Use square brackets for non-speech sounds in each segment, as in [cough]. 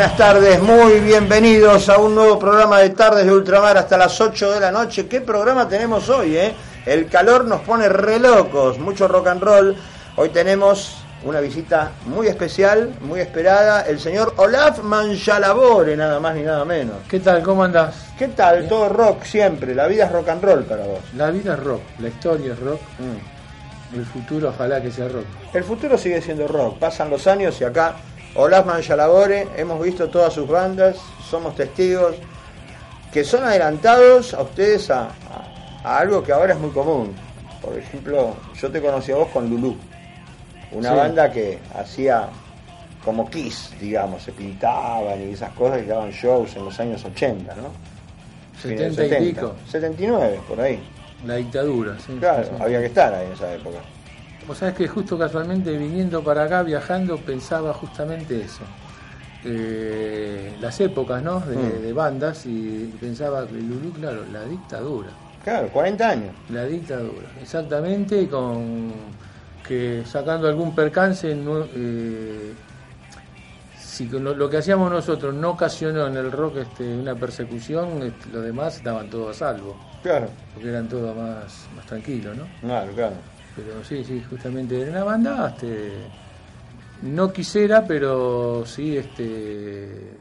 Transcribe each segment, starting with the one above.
Buenas tardes, muy bienvenidos a un nuevo programa de Tardes de Ultramar hasta las 8 de la noche. ¿Qué programa tenemos hoy? Eh? El calor nos pone re locos, mucho rock and roll. Hoy tenemos una visita muy especial, muy esperada, el señor Olaf Manjalabore, nada más ni nada menos. ¿Qué tal? ¿Cómo andás? ¿Qué tal? Todo rock siempre, la vida es rock and roll para vos. La vida es rock, la historia es rock, Mm. el futuro ojalá que sea rock. El futuro sigue siendo rock, pasan los años y acá Olaf Manjalabore, hemos visto todas sus bandas, somos testigos que son adelantados a ustedes a, a- a algo que ahora es muy común. Por ejemplo, yo te conocí a vos con Lulú, una Sí. banda que hacía como Kiss, digamos, se pintaban y esas cosas y daban shows en los años 80, ¿no? Fines de 70 y pico, 79, por ahí. la dictadura. sí, Claro, sí. había que estar ahí en esa época. Vos sabés que justo casualmente viniendo para acá, viajando, pensaba justamente eso. Eh, las épocas, ¿no? De, Mm. de bandas y pensaba que Lulú, claro, la dictadura. Claro, 40 años. La dictadura, exactamente, con que sacando algún percance, no, eh, si lo que hacíamos nosotros no ocasionó en el rock este, una persecución, este, los demás estaban todos a salvo, Claro, porque eran todos más, más tranquilos, ¿no? claro, claro. Pero sí, sí, justamente era una banda, este, no quisiera, pero sí, este,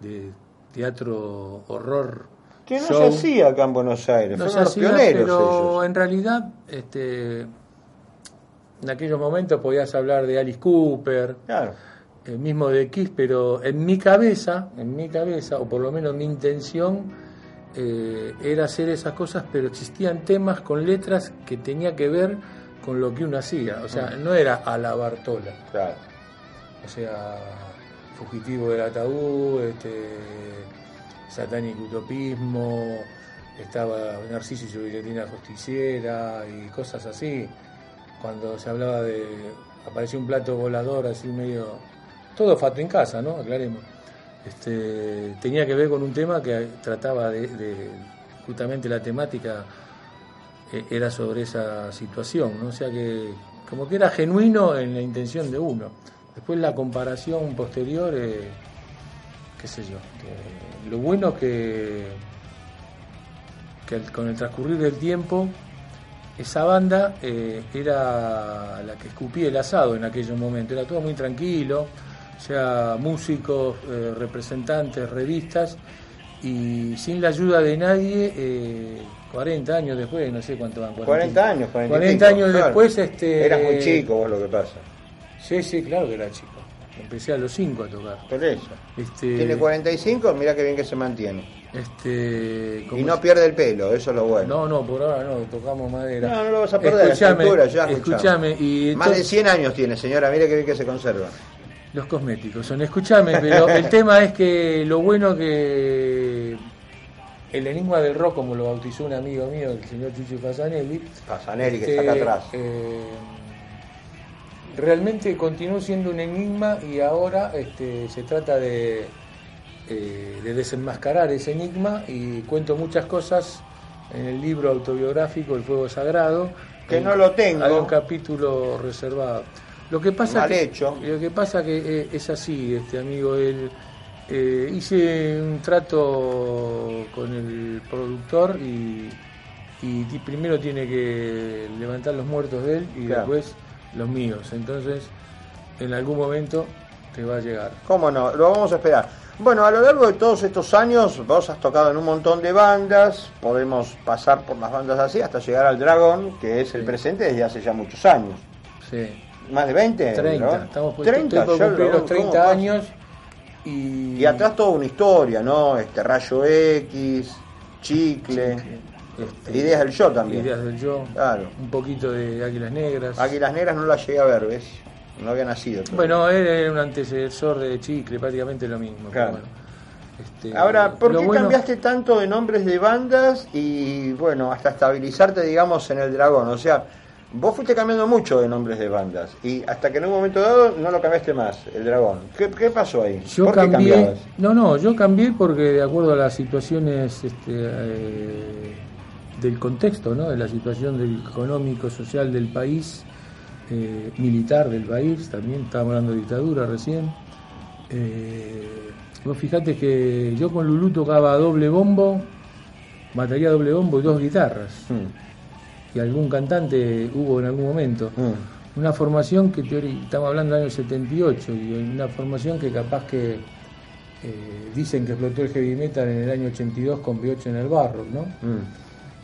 de teatro horror. Que no show. se hacía acá en Buenos Aires, No fueron los hacía, pioneros pero ellos. en realidad, este, en aquellos momentos podías hablar de Alice Cooper, Claro, el mismo de Kiss, pero en mi cabeza, en mi cabeza, o por lo menos mi intención, eh, era hacer esas cosas, pero existían temas con letras que tenía que ver con lo que uno hacía. O sea, no era a la Bartola. claro. O sea, Fugitivo del Ataúd, este, Satánico Utopismo, estaba Narciso y su guillotina justiciera y cosas así. Cuando se hablaba de. apareció un plato volador así medio. Todo fato en casa, ¿no? Aclaremos. Este, tenía que ver con un tema que trataba de. de- justamente la temática era sobre esa situación, ¿no? O sea que como que era genuino en la intención de uno. Después la comparación posterior, eh, qué sé yo, lo bueno que, que con el transcurrir del tiempo esa banda eh, era la que escupía el asado en aquellos momentos, era todo muy tranquilo, o sea, músicos, eh, representantes, revistas, y sin la ayuda de nadie, eh, 40 años después, no sé cuánto van, 40 años, 40, y 40 pico, años claro. después, este... Eras muy chico vos lo que pasa. Sí, sí, claro que era chico. Empecé a los 5 a tocar. Por eso. Este, Tiene 45, mira qué bien que se mantiene. Este, Y no pierde el pelo, eso es lo bueno. no, no, por ahora no, tocamos madera. No, no lo vas a perder, Escuchame, altura ya, escuchame, y Más de entonces- 100 años tiene, señora, mire qué bien que se conserva. los cosméticos son, escuchame, pero [laughs] el tema es que lo bueno que el enigma del rock, como lo bautizó un amigo mío, el señor Chucho Fasanelli, Pasanelli, que este, está acá atrás. eh, realmente continuó siendo un enigma y ahora este, se trata de, eh, de desenmascarar ese enigma y cuento muchas cosas en el libro autobiográfico El Fuego Sagrado. Que no lo tengo. Hay un capítulo reservado. Lo que pasa Mal que, hecho. Lo que pasa que eh, es así, este amigo, el, eh, hice un trato con el productor y, primero tiene que levantar los muertos de él y Claro. después los míos. Entonces, en algún momento te va a llegar. ¿Cómo no? Lo vamos a esperar. Bueno, a lo largo de todos estos años, vos has tocado en un montón de bandas, podemos pasar por las bandas así hasta llegar al Dragón, que es el presente desde hace ya muchos años. Sí. ¿Más de 20? 30, ¿no? estamos por, 30, estoy por ya cumplir lo- los ¿cómo 30 pasa? Y, Y atrás toda una historia, ¿no? Este Rayo X, Chicle, este, Ideas del Yo también. Ideas del yo. Claro. Un poquito de Águilas Negras. Águilas Negras no la llegué a ver, ¿ves? No había nacido. todavía. Bueno, era un antecesor de Chicle, prácticamente lo mismo. Claro. bueno, este, Ahora, ¿por qué bueno- cambiaste tanto de nombres de bandas y, bueno, hasta estabilizarte, digamos, en el Dragón? O sea, vos fuiste cambiando mucho de nombres de bandas y hasta que en un momento dado no lo cambiaste más, el Dragón. ¿Qué, qué pasó ahí? Yo ¿Por qué cambié, cambiabas? no, no, yo cambié porque de acuerdo a las situaciones este, eh, del contexto, ¿no? de la situación del económico, social del país, eh, militar del país, también estábamos hablando de dictadura recién. Eh, vos fijate que yo con Lulú tocaba doble bombo, batería doble bombo y dos guitarras, Mm, y algún cantante hubo en algún momento. mm. Una formación que teori- estamos hablando del año 78 y una formación que capaz que eh, dicen que explotó el heavy metal en el año 82 con B8 en el barro, ¿no? Mm.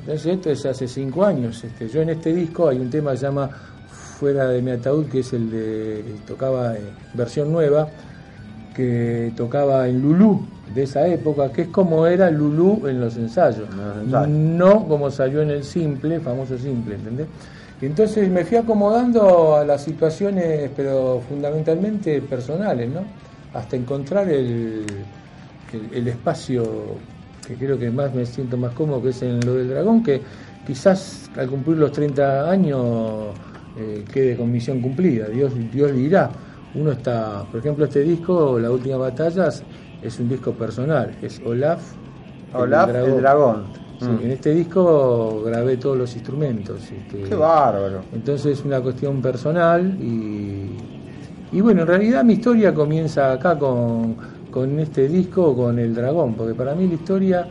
Entonces esto es hace cinco años. Este, yo en este disco hay un tema que se llama Fuera de mi ataúd, que es el de tocaba versión nueva, que tocaba en Lulú de esa época, que es como era Lulú en los ensayos, no como salió en el simple, famoso simple, ¿entendés? Entonces me fui acomodando a las situaciones, pero fundamentalmente personales, ¿no? Hasta encontrar el, el, el espacio que creo que más me siento más cómodo, que es en lo del dragón, que quizás al cumplir los 30 años eh, quede con misión cumplida, Dios, Dios dirá. Uno está, por ejemplo, este disco, La Última Batalla, es un disco personal, es Olaf. Olaf, el dragón. Sí, Mm. En este disco grabé todos los instrumentos. este, Qué bárbaro. entonces es una cuestión personal y, y bueno, en realidad mi historia comienza acá con, con este disco, con El Dragón, porque para mí la historia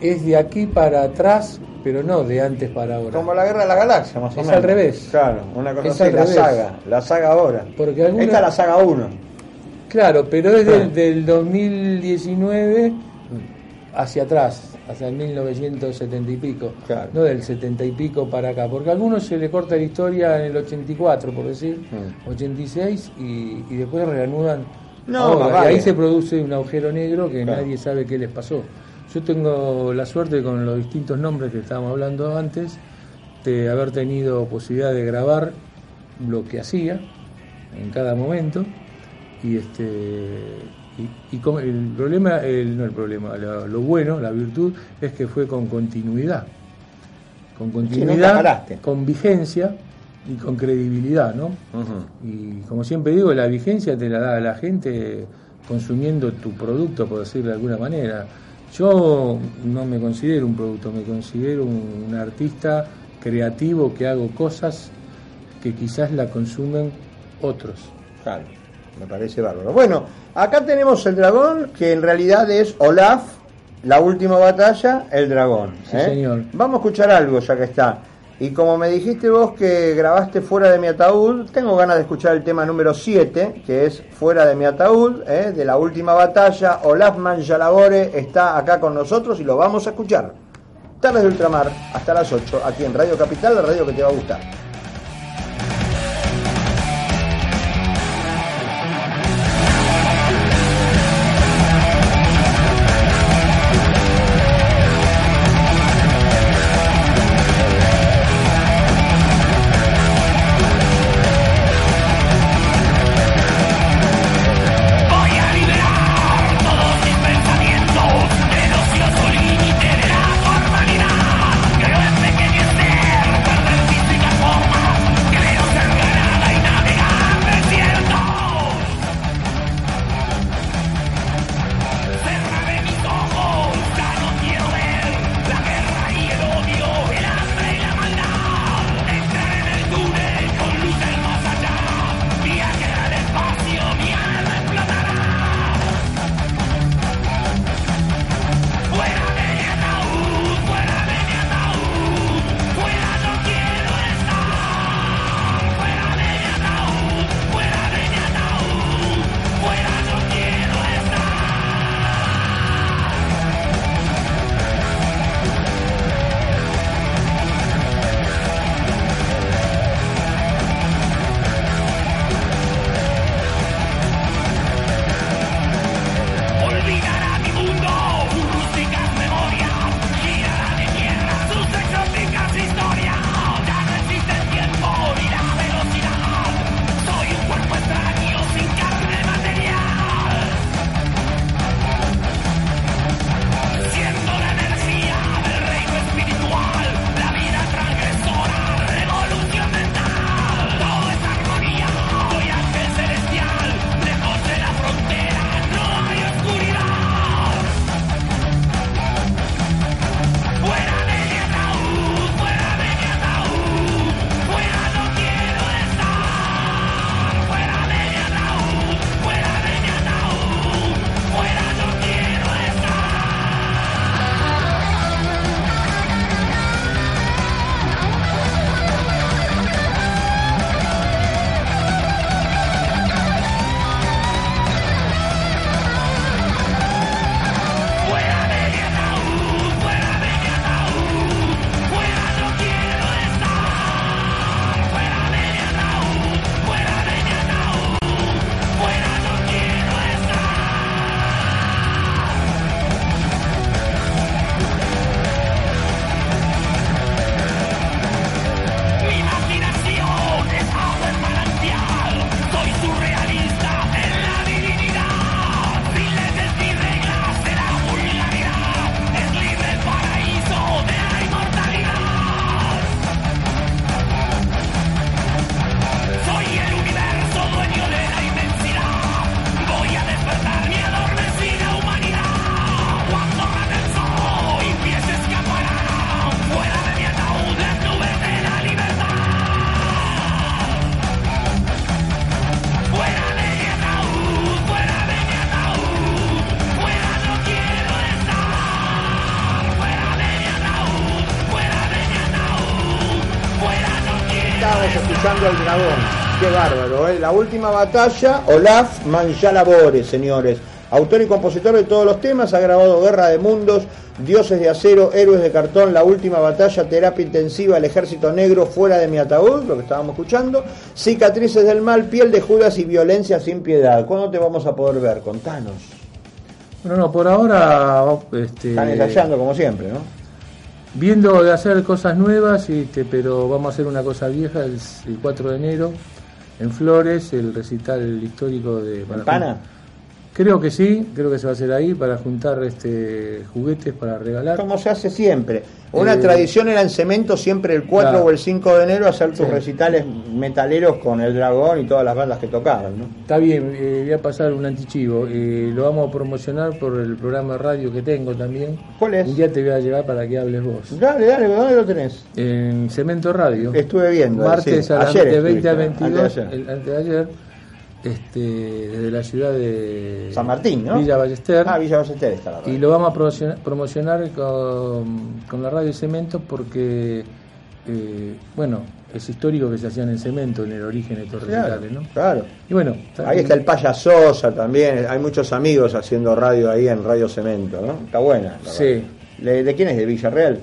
es de aquí para atrás, pero no de antes para ahora. Como la guerra de la galaxia, más o Es menos. al revés. Claro, una cosa Es así, la saga, la saga ahora. Porque alguna- Esta es la saga 1. Claro, pero es del, Ah. del 2019 hacia atrás, hacia el 1970 y pico, Claro. no del 70 y pico para acá, porque a algunos se le corta la historia en el 84, por decir, Mm. 86, y, y después reanudan. No, ahora, y ahí se produce un agujero negro que Claro. nadie sabe qué les pasó. Yo tengo la suerte con los distintos nombres que estábamos hablando antes, de haber tenido posibilidad de grabar lo que hacía en cada momento y este y, y con- el problema el, no el problema lo, lo bueno la virtud es que fue con continuidad. Con continuidad con vigencia y con credibilidad no y como siempre digo la vigencia te la da la gente consumiendo tu producto por decirlo de alguna manera. Yo no me considero un producto me considero un, un artista creativo que hago cosas que quizás la consumen otros. Claro, me parece bárbaro. Bueno, acá tenemos el dragón, que en realidad es Olaf, la última batalla, el dragón. Sí, ¿eh? señor. Vamos a escuchar algo ya que está. Y como me dijiste vos que grabaste fuera de mi ataúd, tengo ganas de escuchar el tema número 7, que es Fuera de mi ataúd, ¿eh? de la última batalla. Olaf Manjalabore está acá con nosotros y lo vamos a escuchar. Tardes de Ultramar, hasta las 8, aquí en Radio Capital, la radio que te va a gustar. La última batalla, Olaf Manjalabore, señores. Autor y compositor de todos los temas, ha grabado Guerra de Mundos, Dioses de Acero, Héroes de Cartón, La Última Batalla, Terapia Intensiva, El Ejército Negro, Fuera de mi Ataúd, lo que estábamos escuchando, Cicatrices del Mal, Piel de Judas y Violencia sin Piedad. ¿Cuándo te vamos a poder ver? Contanos. Bueno, no, por ahora este, Están ensayando como siempre, ¿no? viendo de hacer cosas nuevas, este, pero vamos a hacer una cosa vieja el, el 4 de enero en Flores, el recital histórico de para ¿Pana? Creo que sí, creo que se va a hacer ahí para juntar este juguetes para regalar. Como se hace siempre. Una Eh, tradición era en cemento siempre el 4 claro. o el 5 de enero hacer tus Sí. recitales metaleros con el dragón y todas las bandas que tocaban, ¿no? Está bien, eh, voy a pasar un antichivo. eh, lo vamos a promocionar por el programa de radio que tengo también. ¿Cuál es? Un día te voy a llevar para que hables vos. Dale, dale, ¿dónde lo tenés? En Cemento Radio. Estuve viendo. Martes sí. a las Ayer de 20 a estuviste, 22, antes de ayer. el- antes de ayer, este, desde la ciudad de San Martín, ¿no? Villa Ballester. Ah, Villa Ballester está la y radio. lo vamos a promocionar, promocionar con, con la radio Cemento porque, eh, bueno, es histórico que se hacían en cemento en el origen de estos Claro, recitales, ¿no? claro. Y bueno, Ahí está el Paya Sosa también. Hay muchos amigos haciendo radio ahí en Radio Cemento, ¿no? Está buena. la Sí. ¿De, de quién es? ¿De Villarreal?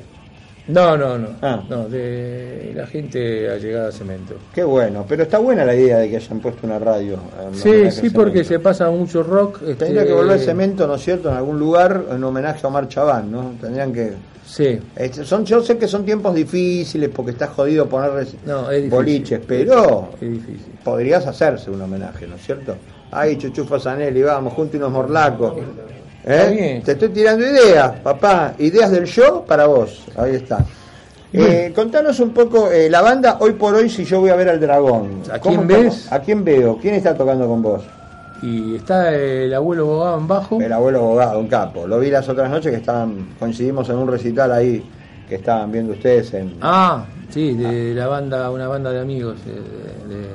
No, no, no. Ah. No, de la gente allegada a cemento. Qué bueno. Pero está buena la idea de que hayan puesto una radio. en Sí, sí, porque se pasa mucho rock. Tendría este, que volver Cemento, ¿no es cierto?, en algún lugar en homenaje a Omar Chabán, ¿no? Tendrían que... Sí. Este, son, yo sé que son tiempos difíciles porque está jodido poner No, boliches, pero Es difícil. podrías hacerse un homenaje, ¿no es cierto? Ahí, Chuchu Fasanelli, vamos, junto unos morlacos. ¿Eh? Te estoy tirando ideas, papá. Ideas del show para vos. Ahí está. Eh, contanos un poco, eh, la banda hoy por hoy, si yo voy a ver al dragón. ¿A ¿cómo- quién ves? ¿A quién veo? ¿Quién está tocando con vos? Y está el abuelo Bogado en bajo. El abuelo abogado, un capo. Lo vi las otras noches que estaban, coincidimos en un recital ahí que estaban viendo ustedes en... Ah, sí, de la banda, una banda de amigos eh, de,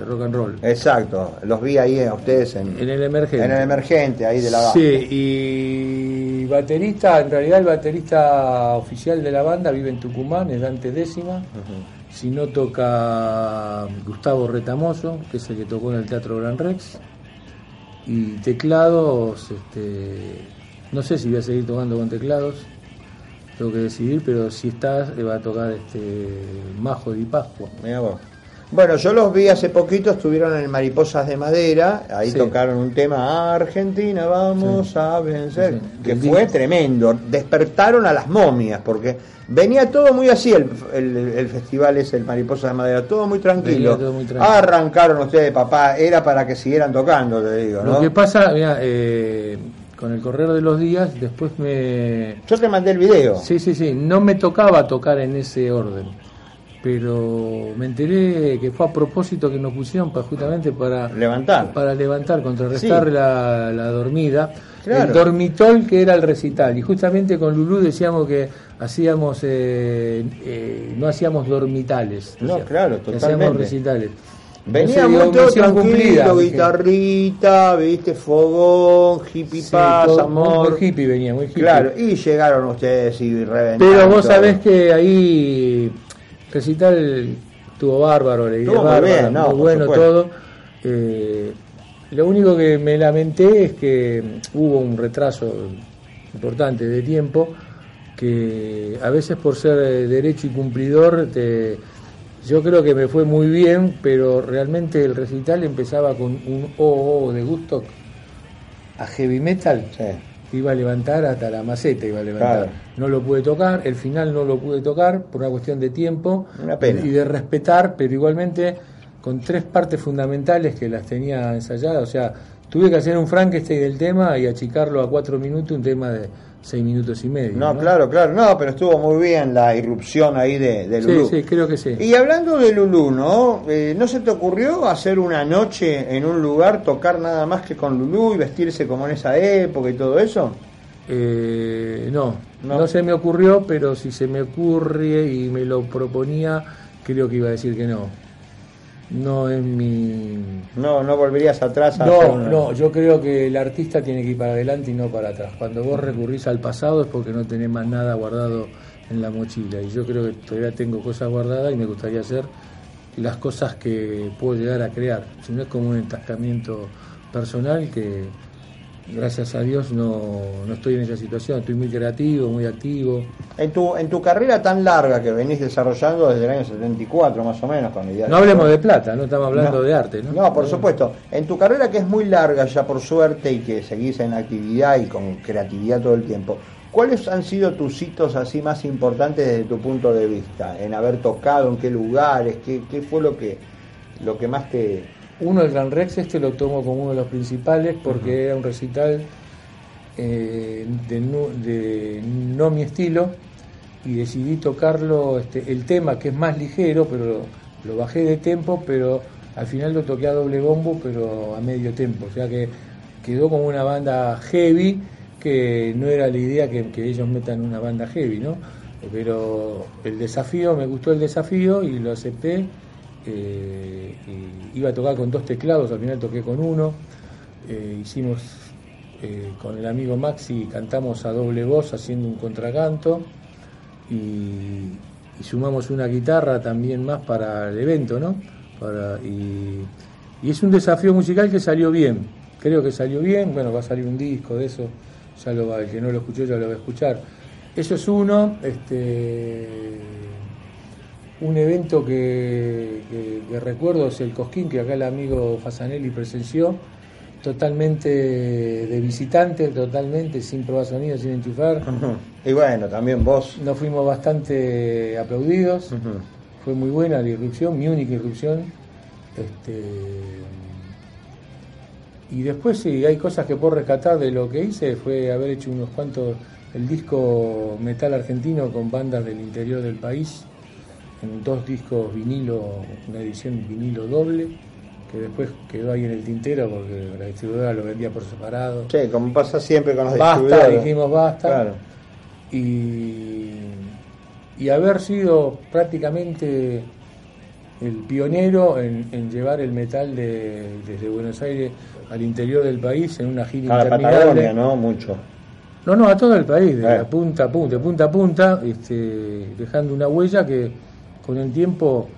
de rock and roll. Exacto, los vi ahí a ustedes en, En el emergente. en el emergente, ahí de la banda. Sí, y baterista, en realidad el baterista oficial de la banda vive en Tucumán, es Dante Décima. Si no toca Gustavo Retamoso, que es el que tocó en el Teatro Gran Rex. Y teclados, este, no sé si voy a seguir tocando con teclados, tengo que decidir, pero si estás, va a tocar este Majo Di Pascua. Mirá vos. Bueno, yo los vi hace poquito, estuvieron en Mariposas de Madera, ahí Sí. tocaron un tema Argentina, vamos Sí. a vencer, Sí. que fue tremendo, despertaron a las momias, porque venía todo muy así el, el, el festival ese, el Mariposas de Madera, todo muy tranquilo. Todo muy tranquilo. Arrancaron ustedes, papá, era para que siguieran tocando, te digo, ¿no? Lo que pasa, mira, eh, con el correr de los días, después me, Yo te mandé el video. Sí, sí, sí. No me tocaba tocar en ese orden. Pero me enteré que fue a propósito que nos pusieron para, justamente para Levantar. para levantar, contrarrestar Sí. la, la dormida. Claro. El dormitol que era el recital. Y justamente con Lulú decíamos que hacíamos eh, eh, no hacíamos dormitales. No, claro, que Hacíamos totalmente. recitales. Venía Entonces, digo, mucho misión cumplida, tranquilo, dije. guitarrita, viste, fogón, hippie Sí, paz, todo amor. Muy hippie venía, muy hippie. Claro, y llegaron ustedes y reventaron. Pero vos todo. sabés que ahí recital estuvo bárbaro, idea Estuvo muy bárbara, bien, no, muy bueno todo. Eh, lo único que me lamenté es que hubo un retraso importante de tiempo que a veces por ser eh, derecho y cumplidor te, yo creo que me fue muy bien, pero realmente el recital empezaba con un OO de gusto a heavy metal Sí. Iba a levantar hasta la maceta, iba a levantar. Claro. No lo pude tocar, el final no lo pude tocar por una cuestión de tiempo Una pena. y de respetar, pero igualmente con tres partes fundamentales que las tenía ensayadas, o sea, tuve que hacer un Frankenstein del tema y achicarlo a cuatro minutos, un tema de seis minutos y medio. No, claro, claro, no, pero estuvo muy bien la irrupción ahí de, de Sí, Lulú. sí, creo que sí. Y hablando de Lulú, ¿no? Eh, ¿No se te ocurrió hacer una noche en un lugar, tocar nada más que con Lulú y vestirse como en esa época y todo eso? Eh, no, No. no, se me ocurrió, pero si se me ocurre y me lo proponía, creo que iba a decir que no. No es mi... No, no volverías atrás a hacer No, una- no, yo creo que el artista tiene que ir para adelante y no para atrás. Cuando vos recurrís al pasado es porque no tenés más nada guardado en la mochila. Y yo creo que todavía tengo cosas guardadas y me gustaría hacer las cosas que puedo llegar a crear, sino es como un entascamiento personal que gracias a Dios no, no estoy en esa situación, estoy muy creativo, muy activo. En tu, en tu carrera tan larga que venís desarrollando desde el año 74 más o menos con ideas No hablemos de plata, no estamos hablando de arte, ¿no? No, por supuesto. En tu carrera que es muy larga ya por suerte y que seguís en actividad y con creatividad todo el tiempo, ¿cuáles han sido tus hitos así más importantes desde tu punto de vista? En haber tocado, en qué lugares, qué, qué fue lo que, lo que más te, Uno, el Gran Rex, este lo tomo como uno de los principales porque era un recital eh, de, no, de no mi estilo y decidí tocarlo, este, el tema que es más ligero, pero lo, lo bajé de tempo, pero al final lo toqué a doble bombo, pero a medio tempo, o sea que quedó como una banda heavy, que no era la idea que, que ellos metan una banda heavy, ¿no? Pero el desafío, me gustó el desafío y lo acepté. Eh, iba a tocar con dos teclados, al final toqué con uno. Eh, hicimos eh, con el amigo Maxi, cantamos a doble voz haciendo un contracanto y, sumamos una guitarra también más para el evento, ¿no? Y es un desafío musical que salió bien, creo que salió bien, bueno, va a salir un disco de eso, ya lo va, el que no lo escuchó ya lo va a escuchar. Eso es uno, este, un evento que, que- que recuerdo es el Cosquín, que acá el amigo Fasanelli presenció, totalmente de visitante, totalmente sin probar sonido, sin enchufar. Y bueno, también vos. Nos fuimos bastante aplaudidos, fue muy buena la irrupción, mi única irrupción. Este, y después sí, hay cosas que puedo rescatar de lo que hice, fue haber hecho unos cuantos, el disco metal argentino con bandas del interior del país, en dos discos vinilo, una edición vinilo doble, que después quedó ahí en el tintero porque la distribuidora lo vendía por separado. Sí, como pasa siempre con los Basta, dijimos basta. Claro. Y, y haber sido prácticamente el pionero en, en llevar el metal de- desde Buenos Aires al interior del país en una gira A la. Patagonia, ¿no? Mucho. No, no, a todo el país, de la punta a punta, de punta a punta, este, dejando una huella que con el tiempo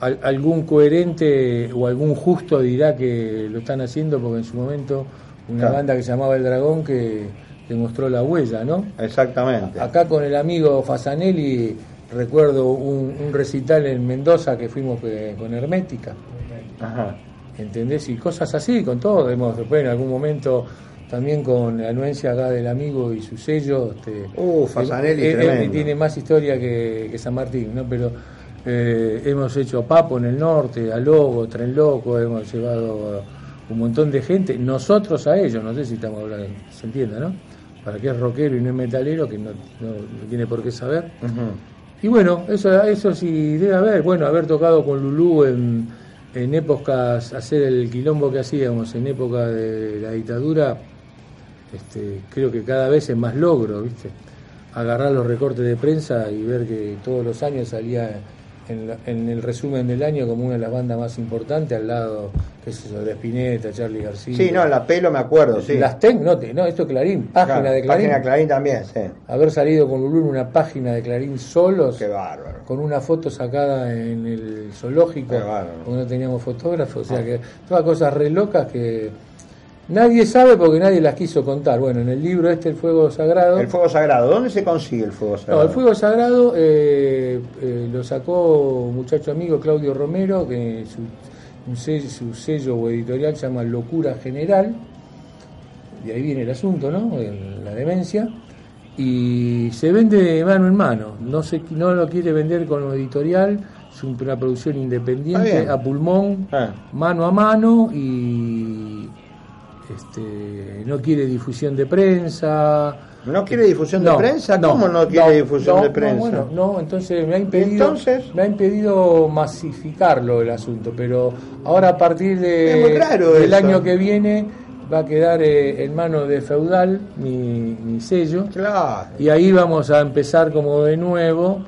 al- algún coherente o algún justo dirá que lo están haciendo porque en su momento una Claro. banda que se llamaba El Dragón que demostró la huella, ¿no? Exactamente. Acá con el amigo Fasanelli recuerdo un, un recital en Mendoza que fuimos eh, con Hermética. Ajá. ¿entendés? Y cosas así, con todo. Hemos después en algún momento también con la anuencia acá del amigo y su sello. Este, Uh, Fasanelli, él- él tremendo. tiene más historia que, que San Martín, ¿no? Pero eh, hemos hecho Papo en el norte, a Logo, Tren Loco, hemos llevado a un montón de gente, nosotros a ellos, no sé si estamos hablando, se entienda, ¿no? Para que es rockero y no es metalero, que no, no- no tiene por qué saber. Ujú. Y bueno, eso, eso sí debe haber, bueno, haber tocado con Lulú en, en épocas, hacer el quilombo que hacíamos en época de la dictadura, este, creo que cada vez es más logro, ¿viste? Agarrar los recortes de prensa y ver que todos los años salía en, la- en el resumen del año como una de las bandas más importantes, al lado, qué sé yo, de Spinetta, Charlie García. Sí, no, la pelo me acuerdo, sí. Las TEC, no, te- no, esto es Clarín, página Claro, de Clarín. Página Clarín también, sí. Haber salido con Lulú en una página de Clarín solos Qué bárbaro. con una foto sacada en el zoológico, Qué bárbaro. porque no teníamos fotógrafos, o sea que todas cosas re locas que nadie sabe porque nadie las quiso contar. Bueno, en el libro este, El Fuego Sagrado, El fuego sagrado, ¿dónde se consigue el fuego sagrado? no, el Fuego Sagrado eh, eh, lo sacó un muchacho amigo Claudio Romero, que su, un sello, su sello o editorial se llama Locura General, de ahí viene el asunto, ¿no? El- la demencia. Y se vende de mano en mano, no, se, no lo quiere vender con editorial, es una producción independiente, bien. a pulmón, Ah. mano a mano y este, no quiere difusión de prensa. ¿No quiere difusión de No, prensa? ¿Cómo no quiere difusión no, de no, prensa? bueno, no, entonces me ha impedido, Entonces- me ha impedido masificarlo el asunto, pero ahora a partir de, del eso. año que viene va a quedar eh, en manos de Feudal mi, mi sello Claro, y ahí vamos a empezar como de nuevo,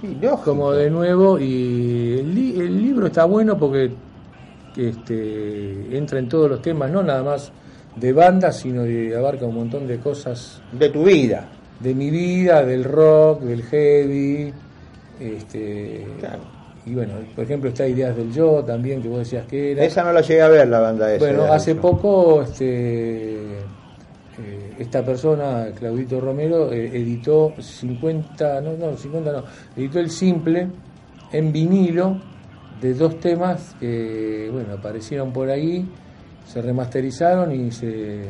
sí, como de nuevo y el, li- el libro está bueno porque este, entra en todos los temas, no nada más de banda, sino de abarca un montón de cosas De tu vida. de mi vida, del rock, del heavy, este, Claro. y bueno, por ejemplo está Ideas del Yo también, que vos decías que era. Esa no la llegué a ver, la banda esa. Bueno, hace poco este, eh, esta persona, Claudito Romero, eh, editó 50, no, no, 50 no, editó el simple en vinilo de dos temas que, bueno, aparecieron por ahí, se remasterizaron y se,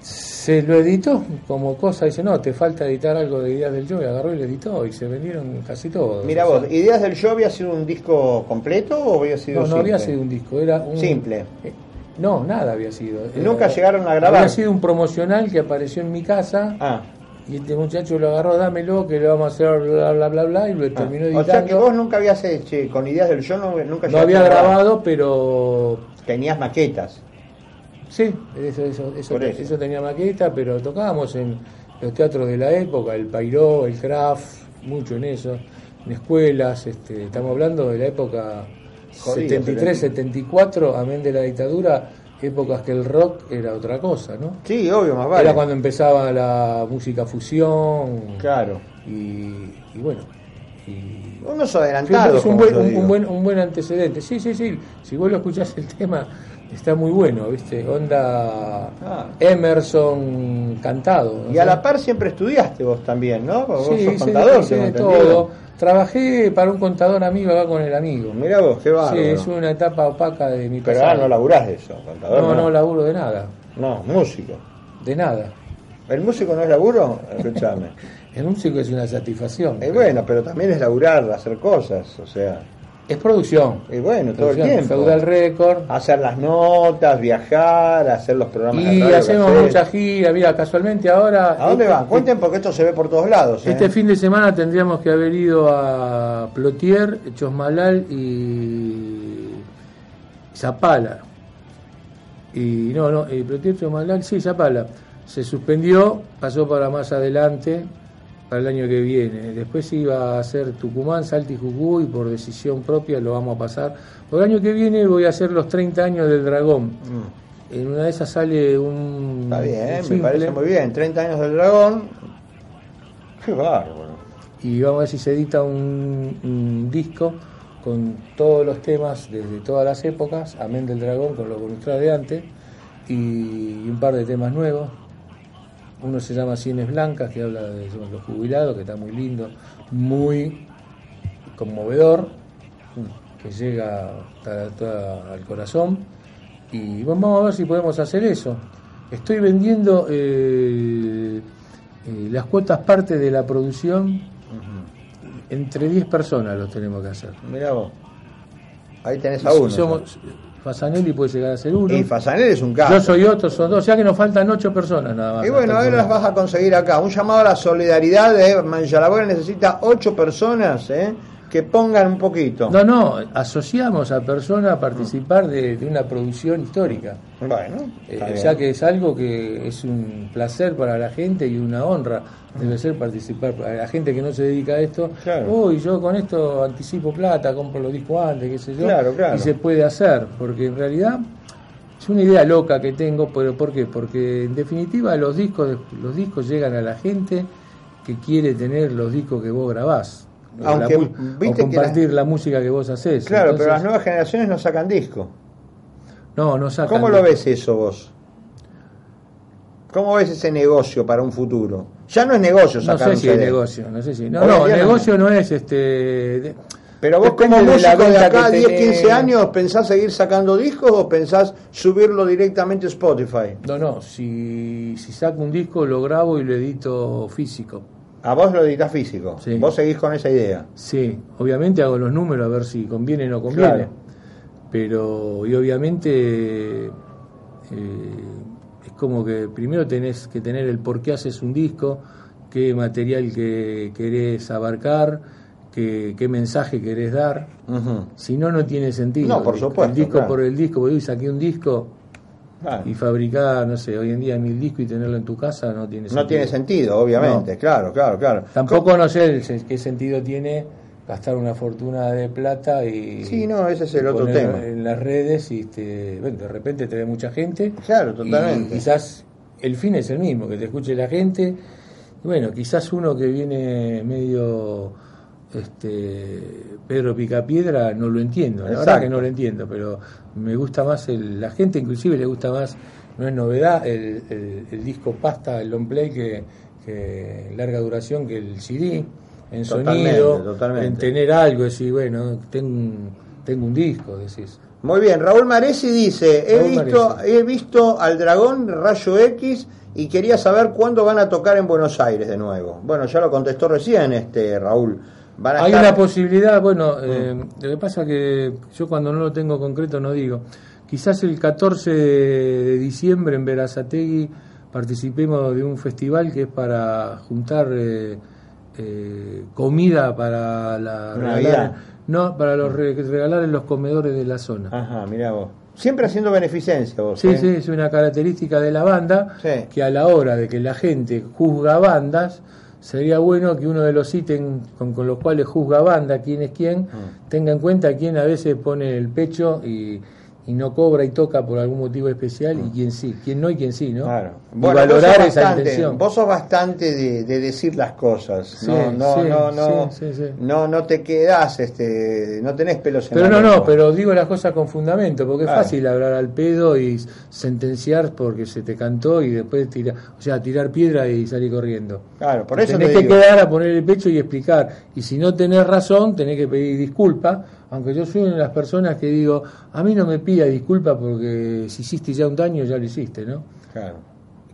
se lo editó como cosa, dice, no, te falta editar algo de Ideas del Yo, y agarró y lo editó y se vendieron casi todos. Mira O sea, vos, ¿Ideas del Yo había sido un disco completo o había sido no, no simple? había sido un disco, era un... Simple. Eh, No, nada había sido. Nunca Era- llegaron a grabar. Había sido un promocional que apareció en mi casa Ah, y este muchacho lo agarró, dámelo, que lo vamos a hacer, bla, bla, bla, bla, y lo ah. terminó O editando. sea que vos nunca habías hecho, con Ideas del Yo no, nunca no había grabado, pero Tenías maquetas. sí, eso, eso, eso, Por eso. eso tenía maqueta, pero tocábamos en los teatros de la época, el Pairó, el Craft, mucho en eso, en escuelas, este, estamos hablando de la época Jodido, 73, 74, amén de la dictadura, épocas que el rock era otra cosa, ¿no? Sí, obvio, más vale. Era cuando empezaba la música fusión Claro. y, y bueno. Y, Unos adelantados. es un buen, un, buen, un buen antecedente. Sí, sí, sí. Si vos lo escuchás el tema, está muy bueno, ¿viste? Onda Ah. Emerson cantado. ¿no? Y a la par siempre estudiaste vos también, ¿no? Vos Sí, sos contador, sí, de todo. Trabajé para un contador amigo acá con el amigo. Mirá vos, qué. Sí, es una etapa opaca de mi Pero ahora no laburás de eso, contador. no, no laburo de nada. No, músico. De nada. ¿El músico no es laburo? Escuchame. [laughs] El músico es una satisfacción. y bueno, pero también es laburar, hacer cosas, o sea. Es producción. Y bueno, todo el tiempo. Feudal Record. Hacer las notas, viajar, hacer los programas de Y hacemos muchas giras. Mira, casualmente ahora. ¿A dónde este, van? Cuenten porque esto se ve por todos lados. ¿eh? Este fin de semana tendríamos que haber ido a Plotier, Chosmalal y Zapala. Y no, no, eh, Plotier, Chosmalal, sí, Zapala. Se suspendió, pasó para más adelante, para el año que viene. Después iba a hacer Tucumán, Salta y Jujuy, por decisión propia lo vamos a pasar. Por el año que viene voy a hacer los 30 años del Dragón. Mm, En una de esas sale un. Está bien, un me parece muy bien. 30 años del dragón. Qué bárbaro. y vamos a ver si se edita un, un disco con todos los temas desde todas las épocas, Amén del Dragón con lo ilustrado de antes, y un par de temas nuevos. Uno se llama Cienes Blancas, que habla de los jubilados, que está muy lindo, muy conmovedor, que llega hasta- al corazón. Y bueno, vamos a ver si podemos hacer eso. Estoy vendiendo eh, eh, las cuotas parte de la producción entre 10 personas lo tenemos que hacer. Mirá vos. Ahí tenés a uno. Fasanelli puede llegar a ser uno. Y Fasanel es un caso. Yo soy otro, son dos. O sea que nos faltan 8 personas nada más. Y bueno, ahora las vas a conseguir acá. Un llamado a la solidaridad de Manjalabora necesita ocho personas ¿eh? Que pongan un poquito. No, no, asociamos a personas a participar de, de una producción histórica. Bueno, Eh, o sea que es algo que es un placer para la gente y una honra debe ser participar para la gente que no se dedica a esto Claro. uy yo con esto anticipo plata compro los discos antes qué sé yo Claro, claro. y se puede hacer porque en realidad es una idea loca que tengo pero ¿por qué? porque en definitiva los discos los discos llegan a la gente que quiere tener los discos que vos grabás la Aunque, mu- viste o que compartir la música que vos haces Claro, pero las Entonces, nuevas generaciones no sacan disco. no no sacan ¿Cómo lo ves eso vos? ¿Cómo ves ese negocio para un futuro? Ya no es negocio No sacar sé un si es negocio, no sé si. No, no, día no negocio no es este. de- Pero vos como de la músico de venta acá a que 10, tenés. 15 años, ¿pensás seguir sacando discos o pensás subirlo directamente a Spotify? No, no, si, si saco un disco lo grabo y lo edito físico. A vos lo editas físico. Sí. Vos seguís con esa idea. Sí, obviamente hago los números a ver si conviene o no conviene. Claro. Pero, y obviamente, eh, es como que primero tenés que tener el por qué haces un disco, qué material que querés abarcar, qué, qué mensaje querés dar. Si no, no tiene sentido. No, por El disco- supuesto, El disco claro. por el disco, porque hoy saqué un disco Claro. y fabricar, no sé, hoy en día mil discos y tenerlo en tu casa no tiene sentido. No tiene sentido, obviamente. Claro, claro, claro. Tampoco no sé el- qué sentido tiene gastar una fortuna de plata y. Sí, no, ese es el otro tema. En las redes y te, bueno, de repente te ve mucha gente. Claro, y totalmente. quizás el fin es el mismo, que te escuche la gente. Y bueno, quizás uno que viene medio este, Pedro Picapiedra no lo entiendo, la verdad que no lo entiendo, pero me gusta más, el, la gente inclusive le gusta más, no es novedad, el, el- el disco pasta, el long play que, que larga duración que el CD, en Totalmente, sonido, totalmente. en tener algo, decir, bueno, tengo un, tengo un disco, decís. Muy bien, Raúl Maresi dice, he Raúl visto, Maresi. he visto al dragón Rayo X y quería saber cuándo van a tocar en Buenos Aires de nuevo. Bueno, ya lo contestó recién este Raúl. Van a Hay estar- una posibilidad, bueno, eh, lo que pasa que yo cuando no lo tengo concreto no digo. Quizás el 14 de diciembre en Verazategui participemos de un festival que es para juntar eh, eh, comida para la regalar, no para los re- regalar en los comedores de la zona. Ajá, mirá vos. Siempre haciendo beneficencia vos. Sí, sí, es una característica de la banda Sí. que a la hora de que la gente juzga bandas, sería bueno que uno de los ítems con, con los cuales juzga banda, quién es quién, Mm. tenga en cuenta quién a veces pone el pecho y, y no cobra y toca por algún motivo especial y quién sí, quién no y quién sí, ¿no? Mm. Y valorar vos sos esa bastante, intención. Vos sos bastante de, de decir las cosas. Sí, no, no, sí, no, no, sí, no, no te quedas, este, no tenés pelos en Pero no, no, pero digo las cosas con fundamento, porque Claro. es fácil hablar al pedo y sentenciar porque se te cantó y después tirar, o sea, tirar piedra y salir corriendo. Claro, por eso tenés te que digo. quedar a poner el pecho y explicar. Y si no tenés razón, tenés que pedir disculpas. Aunque yo soy una de las personas que digo, a mí no me pida disculpas porque si hiciste ya un daño, ya lo hiciste, ¿no? Claro.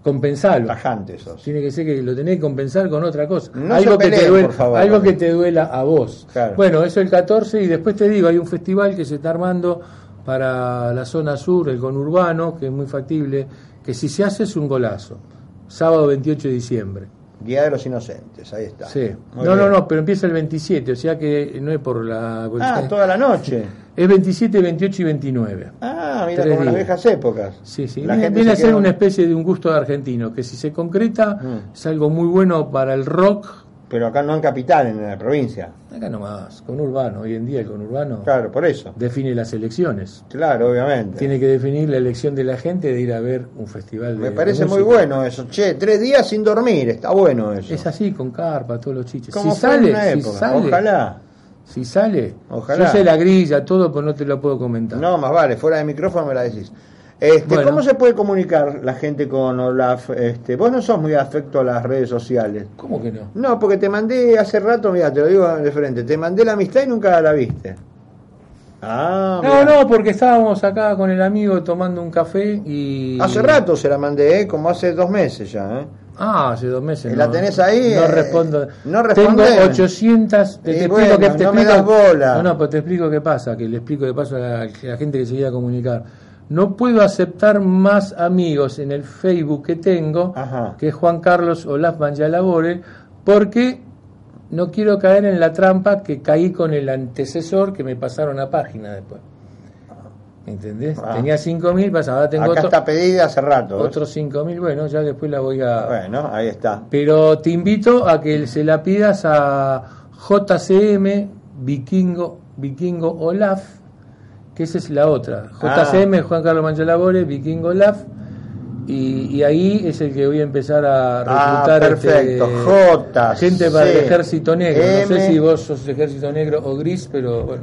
Compensalo. Tajante sos. Tiene que ser que lo tenés que compensar con otra cosa. No algo que te duela, por favor. algo que te duela a vos. Claro. Bueno, eso el 14 y después te digo, hay un festival que se está armando para la zona sur, el conurbano, que es muy factible, que si se hace es un golazo. Sábado 28 de diciembre. Día de los Inocentes, ahí está. Sí. Muy No, no, bien. no, pero empieza el 27, o sea que no es por la... Ah, toda la noche. Es 27, 28 y 29. Ah, mira, como en las días. viejas épocas. Sí, sí. La viene gente viene a se ser queda- una especie de un gusto de argentino, que si se concreta Mm. es algo muy bueno para el rock. Pero acá no en capital, en la provincia. Acá nomás, conurbano. Hoy en día el conurbano Claro, por eso. define las elecciones. Claro, obviamente. Tiene que definir la elección de la gente de ir a ver un festival de Me parece de muy bueno eso. Che, tres días sin dormir, está bueno eso. Es así, con carpa, todos los chiches. Como si sale, una si sale, Ojalá. si sale, Ojalá. yo sé la grilla, todo, pero no te lo puedo comentar. No, más vale, fuera de micrófono me la decís. Este, Bueno. ¿Cómo se puede comunicar la gente con Olaf? Este, vos no sos muy afecto a las redes sociales. ¿Cómo que no? No, porque te mandé hace rato, mira, te lo digo de frente, te mandé la amistad y nunca la viste. Ah, No, mirá. no, porque estábamos acá con el amigo tomando un café y... Hace rato se la mandé, ¿eh? como hace dos meses ya. ¿eh? Ah, hace dos meses. ¿Y la no. tenés ahí? No Eh, respondo. no respondés. Tengo 800. Te, te bueno, explico que te no me explico- das bola. No, no, pero te explico qué pasa, que le explico de paso a la, a la gente que se comunicar. No puedo aceptar más amigos en el Facebook que tengo, Ajá. que es Juan Carlos Olaf Mangialabore, porque no quiero caer en la trampa que caí con el antecesor que me pasaron a página después. ¿Entendés? Ah. Tenía 5.000, pasaba, ahora tengo Acá otro- está pedida hace rato. ¿ves? otros 5.000, bueno, ya después la voy a... Bueno, ahí está. Pero te invito a que se la pidas a JCM Vikingo, Vikingo Olaf, que esa es la otra. Ah. JCM Juan Carlos Manchalabore, Vikingo Olaf, y, y ahí es el que voy a empezar a Ah, reclutar perfecto. este, J, gente para C, el ejército negro. No sé si vos sos ejército negro o gris, pero bueno.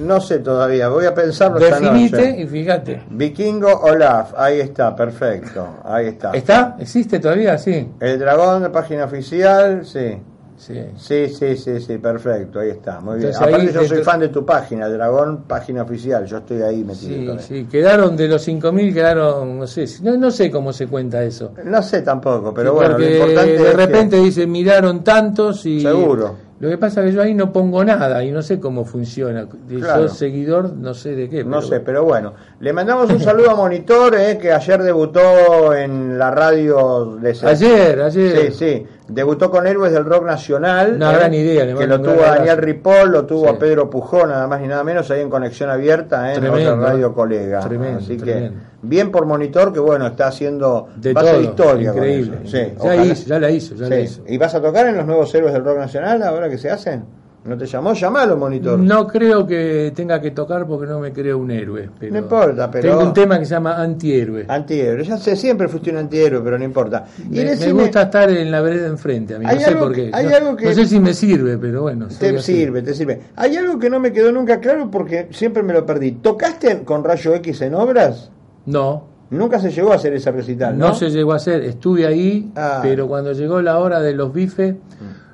No sé todavía, voy a pensarlo esta Definite noche. y fíjate. Vikingo Olaf, ahí está, perfecto, ahí está. ¿Está? ¿Existe todavía? Sí. El dragón de página oficial, sí. Sí. Sí, sí, sí, sí, perfecto, ahí está, muy bien. Aparte ahí yo soy fan de tu página, dragón página oficial, yo estoy ahí metido. Sí, sí, quedaron de los 5.000, quedaron, no sé, no, no sé cómo se cuenta eso. No sé tampoco, pero Sí, bueno, lo importante de es repente que... dice miraron tantos y Seguro. lo que pasa es que yo ahí no pongo nada y no sé cómo funciona Claro. yo seguidor no sé de qué No pero sé, pero bueno. Le mandamos un saludo a Monitor, eh, que ayer debutó en la radio de ayer ayer Sí, sí. Debutó con Héroes del Rock Nacional. Una eh, gran idea, Que lo tuvo a Daniel. Ripoll, lo tuvo Sí. a Pedro Pujón, nada más ni nada menos, ahí en Conexión Abierta, eh, en otra radio colega. tremendo, Así que, bien por Monitor, que bueno, está haciendo. de todo historia. increíble. Sí, ya hizo ya la hizo ya la Sí. hizo ¿Y vas a tocar en los nuevos Héroes del Rock Nacional ahora que se hacen? ¿No te llamó? Llamalo, monitor. No creo que tenga que tocar porque no me creo un héroe. Pero No importa, pero- Tengo un tema que se llama antihéroe. Antihéroe. Ya sé, siempre fuiste un antihéroe, pero no importa. Y Me, gusta estar en la vereda enfrente, a mí. No sé por qué. hay no, algo que- no sé si me sirve, pero bueno. Te así. sirve, te sirve. Hay algo que no me quedó nunca claro porque siempre me lo perdí. ¿Tocaste con Rayo X en obras? No, Nunca se llegó a hacer ese recital, ¿no? no, se llegó a hacer. Estuve ahí, Ah. pero cuando llegó la hora de los bifes.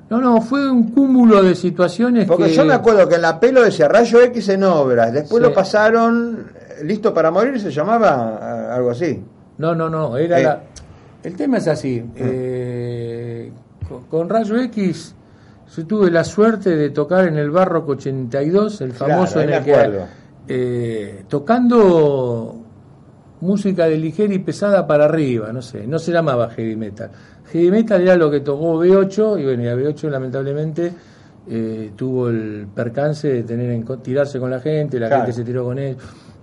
No, no, fue un cúmulo de situaciones Porque que. yo me acuerdo que en la pelo decía Rayo X en obras. Después Sí. lo pasaron, listo para morir, se llamaba eh, algo así. No, no, no, era Eh. la... El tema es así, eh, con, con Rayo X yo tuve la suerte de tocar en el Barroco 82, el famoso en el que eh, tocando música de ligera y pesada para arriba, no sé, no se llamaba heavy metal. Heavy metal era lo que tocó B8 y bueno, y a B8 lamentablemente eh, tuvo el percance de tener en, tirarse con la gente, la Claro. gente se tiró con él.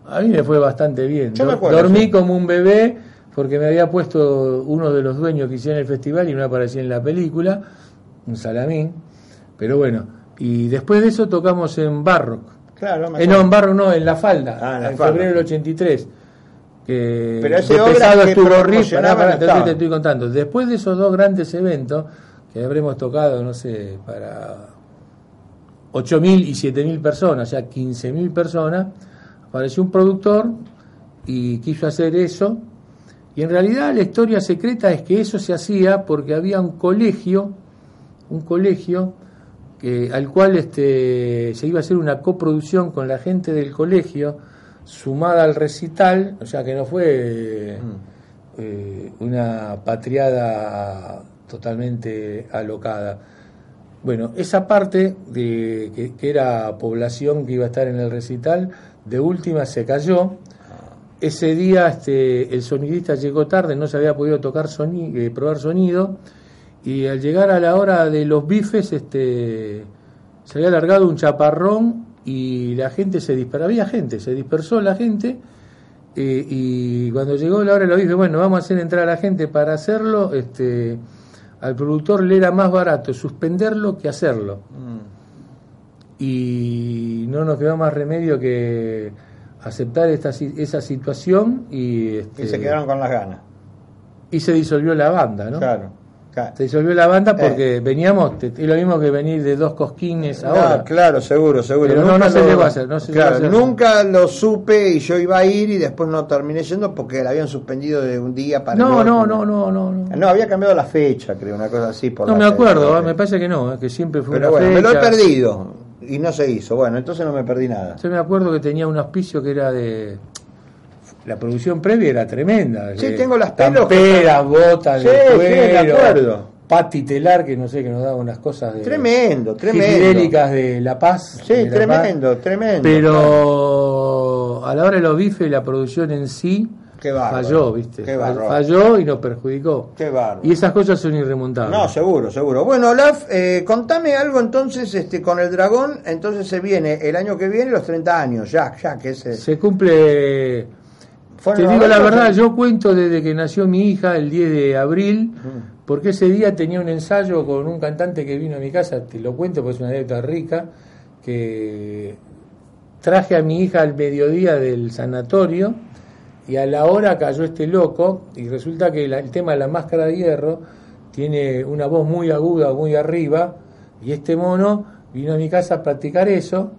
A mí me fue bastante bien. Yo me acuerdo, Dormí sí. como un bebé porque me había puesto uno de los dueños que hicieron el festival y no aparecía en la película, un salamín. Pero bueno, y después de eso tocamos en Barrock. Claro, me Eh, no, en Barrock no, en La Falda, Ah, en La en Falda. febrero del 83. Que Pero ese pesado que estuvo entonces estaba. te estoy contando. Después de esos dos grandes eventos, que habremos tocado, no sé, para 8.000 y 7.000 personas, o sea, 15.000 personas, apareció un productor y quiso hacer eso. Y en realidad la historia secreta es que eso se hacía porque había un colegio, un colegio que, al cual este, se iba a hacer una coproducción con la gente del colegio, sumada al recital, o sea que no fue eh, una patriada totalmente alocada. Bueno, esa parte de que, que era población que iba a estar en el recital, de última se cayó. Ese día este, el sonidista llegó tarde, no se había podido tocar soni- eh, probar sonido y al llegar a la hora de los bifes este, se había alargado un chaparrón y la gente se dispersó, había gente, se dispersó la gente eh, y cuando llegó la hora de los bifes, bueno, vamos a hacer entrar a la gente para hacerlo, este, al productor le era más barato suspenderlo que hacerlo y no nos quedó más remedio que aceptar esta, esa situación y, este, Y se quedaron con las ganas. y se disolvió la banda, ¿no? Claro. Claro. Se disolvió la banda Eh. porque veníamos, te- es lo mismo que venir de dos cosquines No, ahora. claro, seguro, seguro. Pero no, Nunca no se lo- llegó a hacer, no se llegó a claro, hacer. nunca lo supe y yo iba a ir y después no terminé yendo porque la habían suspendido de un día para no, el no, otro. no, no, no, no. No, había cambiado la fecha, creo, una cosa así. Por No me fecha, acuerdo, ¿no? ah, me parece que no, que siempre fue Pero una bueno, me lo he fecha. perdido y no se hizo. Bueno, entonces no me perdí nada. Yo me acuerdo que tenía un auspicio que era de. La producción previa era tremenda. Sí, de tengo las están- botas, Sí, de sí, me acuerdo. Pati telar, que no sé, que nos daba unas cosas de. Tremendo, tremendo. De La Paz. Sí, de La tremendo, Paz. tremendo. Pero a la hora de los bifes, la producción en sí Qué bárbaro, falló, ¿viste? qué. Falló y nos perjudicó. Qué bárbaro. Y esas cosas son irremontables. No, seguro, seguro. Bueno, Olaf, eh, contame algo entonces este, con el dragón. Entonces se viene el año que viene los 30 años, ya, ya, que es. eh, Se cumple ¿fueron Te digo la 90? verdad, yo cuento desde que nació mi hija el 10 de abril, porque ese día tenía un ensayo con un cantante que vino a mi casa, te lo cuento porque es una anécdota rica, que traje a mi hija al mediodía del sanatorio y a la hora cayó este loco y resulta que la- el tema de la máscara de hierro tiene una voz muy aguda, muy arriba, y este mono vino a mi casa a practicar eso,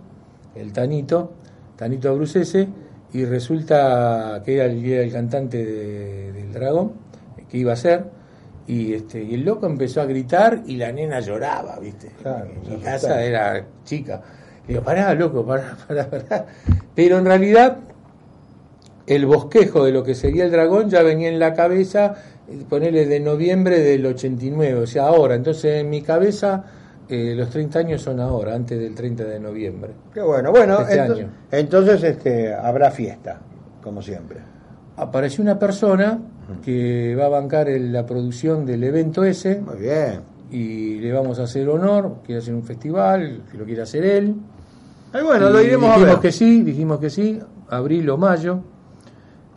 el Tanito, Tanito Brucese, y resulta que era el, cantante de- del dragón, que iba a ser, y este y el loco empezó a gritar y la nena lloraba, ¿viste? Claro, mi casa era chica. Le digo, pará, loco, pará, [laughs] pará, pará. Pero en realidad el bosquejo de lo que sería el dragón ya venía en la cabeza, eh, ponele de noviembre del 89, o sea, ahora. Entonces en mi cabeza eh, los 30 años son ahora, antes del 30 de noviembre. Qué bueno, bueno, Este ento- año. entonces este, habrá fiesta, como siempre. Apareció una persona que va a bancar el- la producción del evento ese Muy bien. y le vamos a hacer honor, quiere hacer un festival, que lo quiere hacer él. Ay, bueno, Y lo iremos a dijimos ver. que sí, dijimos que sí, abril o mayo,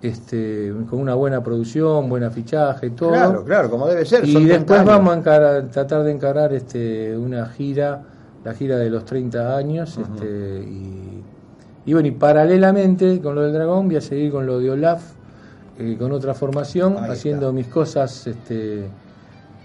este, con una buena producción, buen fichaje, todo. Claro, claro, como debe ser. y son 30 después vamos a encarar- tratar de encarar este, una gira la gira de los 30 años. este, y, y bueno, y paralelamente con lo del Dragón voy a seguir con lo de Olaf, eh, con otra formación, Ahí haciendo está. mis cosas este,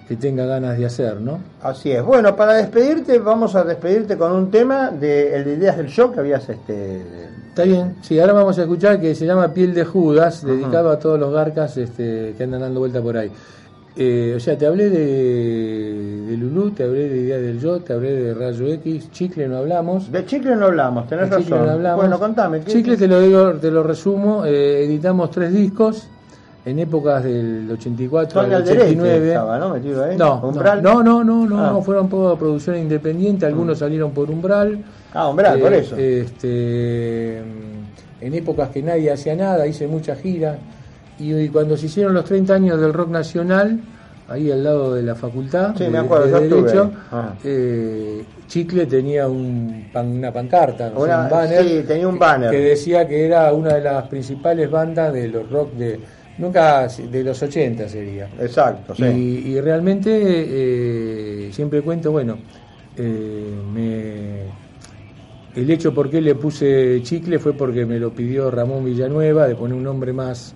que tenga ganas de hacer, ¿no? Así es. Bueno, para despedirte, vamos a despedirte con un tema de el de Ideas del Show que habías este Está bien, sí, ahora vamos a escuchar que se llama Piel de Judas, dedicado a todos los garcas este, que andan dando vuelta por ahí. Eh, o sea, te hablé de, de Lulú, te hablé de Idea del Yo, te hablé de Rayo X, Chicle no hablamos. de Chicle no hablamos, tenés De razón. no hablamos. Bueno, contame. ¿qué- Chicle te lo digo, te lo resumo, eh, editamos tres discos en épocas del 84 Tony al Alderete 89. estaba, ¿no? Metido ahí. No, no, Umbral. no, no, no, no, Ah. no, fueron por producción independiente, algunos salieron por Umbral. Ah, Umbral, por Eh, eso. Este, en épocas que nadie hacía nada, hice mucha gira. Y, y cuando se hicieron los 30 años del rock nacional, ahí al lado de la facultad Sí, de, me acuerdo, de yo estuve Derecho. Ah. eh, Chicle tenía un pan- una pancarta, un banner, sí, tenía un banner. que decía que era una de las principales bandas de los rock de nunca de los 80 sería. Exacto, sí. Y, y realmente eh, siempre cuento, bueno, eh, me- el hecho por qué le puse chicle fue porque me lo pidió Ramón Villanueva, de poner un nombre más,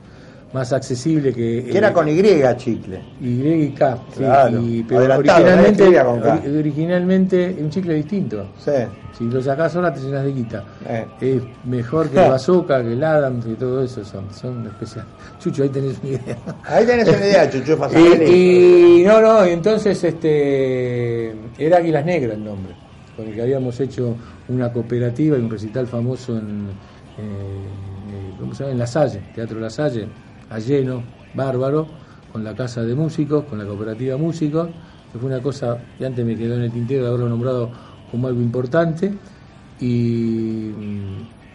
más accesible que... Que era eh, con Y, Chicle. Y y K, sí, Claro, y- pero originalmente, con K. ori- originalmente un chicle distinto. Sí. Si lo sacás ahora te llenas de guita. Eh. Es mejor que el [laughs] Bazooka, que el Adams y todo eso son, son especiales. Chucho, ahí tenés una idea. Ahí tenés una idea, [laughs] Sanelli. Y, y no, no, entonces este era Águilas Negras el nombre, con el que habíamos hecho una cooperativa y un recital famoso en, eh, ¿cómo se llama? en La Salle, Teatro La Salle, a lleno, bárbaro, con la casa de músicos, con la cooperativa músicos, que fue una cosa que antes me quedó en el tintero de haberlo nombrado como algo importante. Y,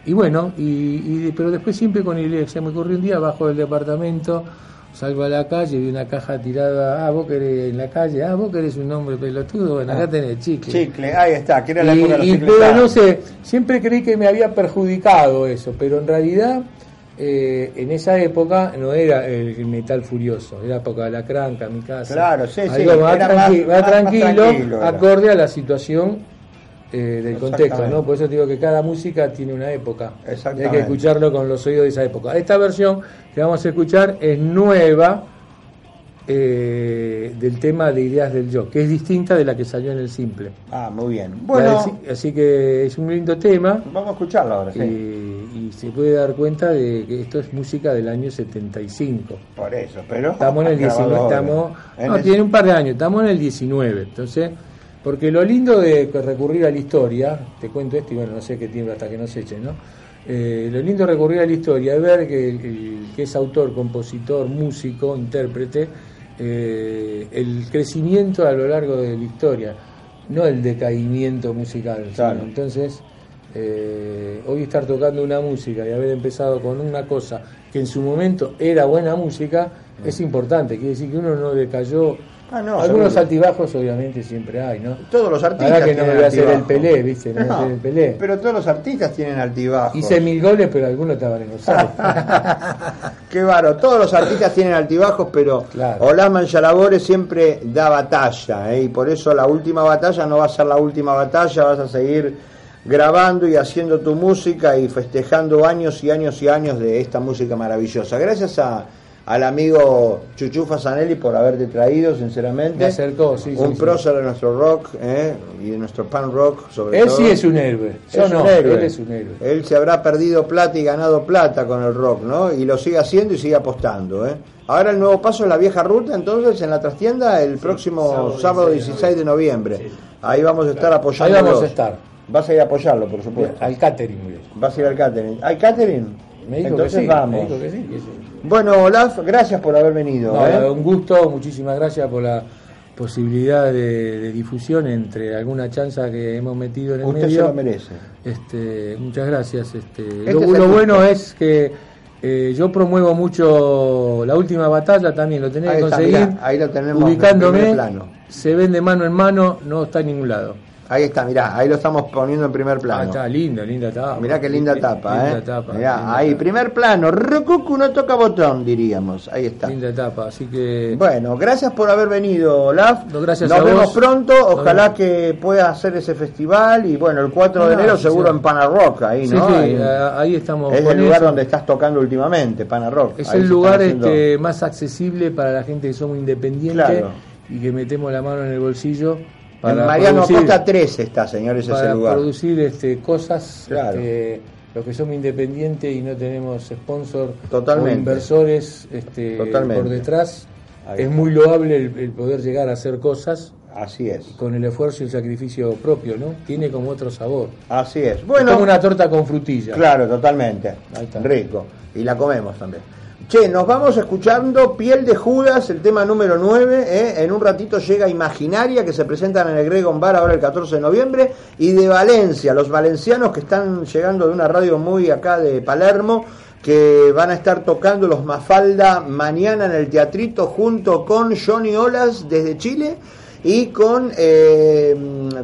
y bueno, y, y- pero después siempre con el se me ocurrió un día bajo del departamento, salgo a la calle, vi una caja tirada, ah, vos querés en la calle, ah, vos querés un hombre pelotudo, bueno, acá tenés chicle. Chicle, ahí está, que era la Y- época de los y- pero no sé, siempre creí que me había perjudicado eso, pero en realidad eh, en esa época no era el metal furioso, era época de la cranca, mi casa. Claro, sí, sí, Algo más, tranqui- más- más tranquilo, acorde a la situación eh, del contexto. ¿no? Por eso te digo que cada música tiene una época. Y hay que escucharlo con los oídos de esa época. Esta versión que vamos a escuchar es nueva eh, del tema de Ideas del Yo, que es distinta de la que salió en el simple. Ah, muy bien. Bueno, así que es un lindo tema vamos a escucharlo ahora, sí. eh, y se puede dar cuenta de que esto es música del año 75. Por eso, pero. Estamos en el grabado 19, ahora. estamos, En no, el- tiene un par de años, estamos en el 19. Entonces, porque lo lindo de recurrir a la historia, te cuento esto y bueno, no sé qué tiempo hasta que nos echen, ¿no? Eh, lo lindo de recurrir a la historia es ver que, que es autor, compositor, músico, intérprete, eh, el crecimiento a lo largo de la historia, no el decaimiento musical. sino entonces, eh, hoy estar tocando una música y haber empezado con una cosa que en su momento era buena música es importante. Quiere decir que uno no decayó. Ah, no, Algunos seguro. altibajos, obviamente, siempre hay, ¿no? Todos los artistas. Ahora que no me voy a hacer el. Pelé, ¿viste? No, voy a hacer el Pelé. Pero todos los artistas tienen altibajos. Hice mil goles, pero algunos estaban en offside. [laughs] Qué baro, todos los artistas tienen altibajos, pero Claro. Olaman Yalabore siempre da batalla, ¿eh? y por eso la última batalla no va a ser la última batalla, vas a seguir grabando y haciendo tu música y festejando años y años y años de esta música maravillosa. Gracias a, al amigo Chuchufa Zanelli por haberte traído, sinceramente. Me acercó, sí, sí, Un sí. prócer de nuestro rock ¿eh? y de nuestro pan rock, sobre Él todo. sí es un héroe. Yo Es no, un héroe. él es un héroe. Él se habrá perdido plata y ganado plata con el rock, ¿no? Y lo sigue haciendo y sigue apostando, ¿eh? Ahora el nuevo paso es la vieja ruta, entonces en la trastienda el próximo sábado, 16 de noviembre. Ahí vamos a estar apoyando. Ahí vamos a estar. Vas a ir a apoyarlo, por supuesto. Al catering. Vas a ir al catering. ¿Hay catering? Me dijo entonces que sí. vamos. Me dijo que sí, que sí. Bueno, Olaf, gracias por haber venido. No, ¿eh? un gusto, muchísimas gracias por la posibilidad de, de difusión entre alguna chanza que hemos metido en el Usted se medio. lo merece. Este, muchas gracias. Este, Este lo es bueno es que eh, yo promuevo mucho la última batalla, también lo tenés Ahí que está, conseguir. mirá, ahí lo tenemos en ubicándome, primer plano. se vende mano en mano, no está en ningún lado. Ahí está, mirá, ahí lo estamos poniendo en primer Ah, plano. está linda, linda tapa. Mirá qué linda Linda tapa, ¿eh? tapa, Mirá, linda ahí, tapa. primer plano. Rocucu no toca botón, diríamos. Ahí está. Linda etapa, así que Bueno, gracias por haber venido, Olaf. No, gracias Nos a vemos vos. pronto. Ojalá que puedas hacer ese festival. Y bueno, el 4 de enero seguro sí. en Pana Rock, ahí, ¿no? sí, Ahí- eh, ahí estamos es el lugar eso. donde estás tocando últimamente, Pana Rock. es Ahí el lugar haciendo- este, más accesible para la gente que somos independientes Claro. y que metemos la mano en el bolsillo para En Mariano Acosta 13 está, señores, ese para lugar. producir este, cosas Claro. este, los que somos independientes y no tenemos sponsor Totalmente. o inversores este, Totalmente. por detrás es muy loable el, el poder llegar a hacer cosas Así es. con el esfuerzo y el sacrificio propio, ¿no? Tiene como otro sabor. Así es. Es Bueno, como una torta con frutilla. Claro, totalmente. Ahí está. Rico. Y la comemos también. Che, nos vamos escuchando Piel de Judas, el tema número 9. ¿eh? En un ratito llega Imaginaria, que se presentan en el Gregon Bar ahora el 14 de noviembre. Y de Valencia, los valencianos que están llegando de una radio muy acá de Palermo, que van a estar tocando los Mafalda mañana en el teatrito junto con Johnny Olas desde Chile y con eh,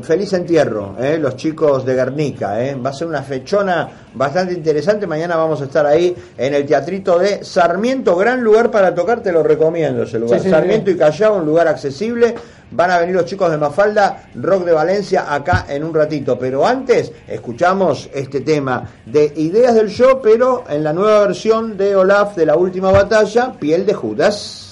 Feliz Entierro, eh, los chicos de Guernica. eh. Va a ser una fechona bastante interesante. Mañana vamos a estar ahí en el teatrito de Sarmiento, gran lugar para tocar, te lo recomiendo ese lugar. Sí, sí, Sarmiento sí. y Callao, un lugar accesible. Van a venir los chicos de Mafalda, Rock de Valencia, acá en un ratito. Pero antes, escuchamos este tema de Ideas del Show, pero en la nueva versión de Olaf de la última batalla, Piel de Judas.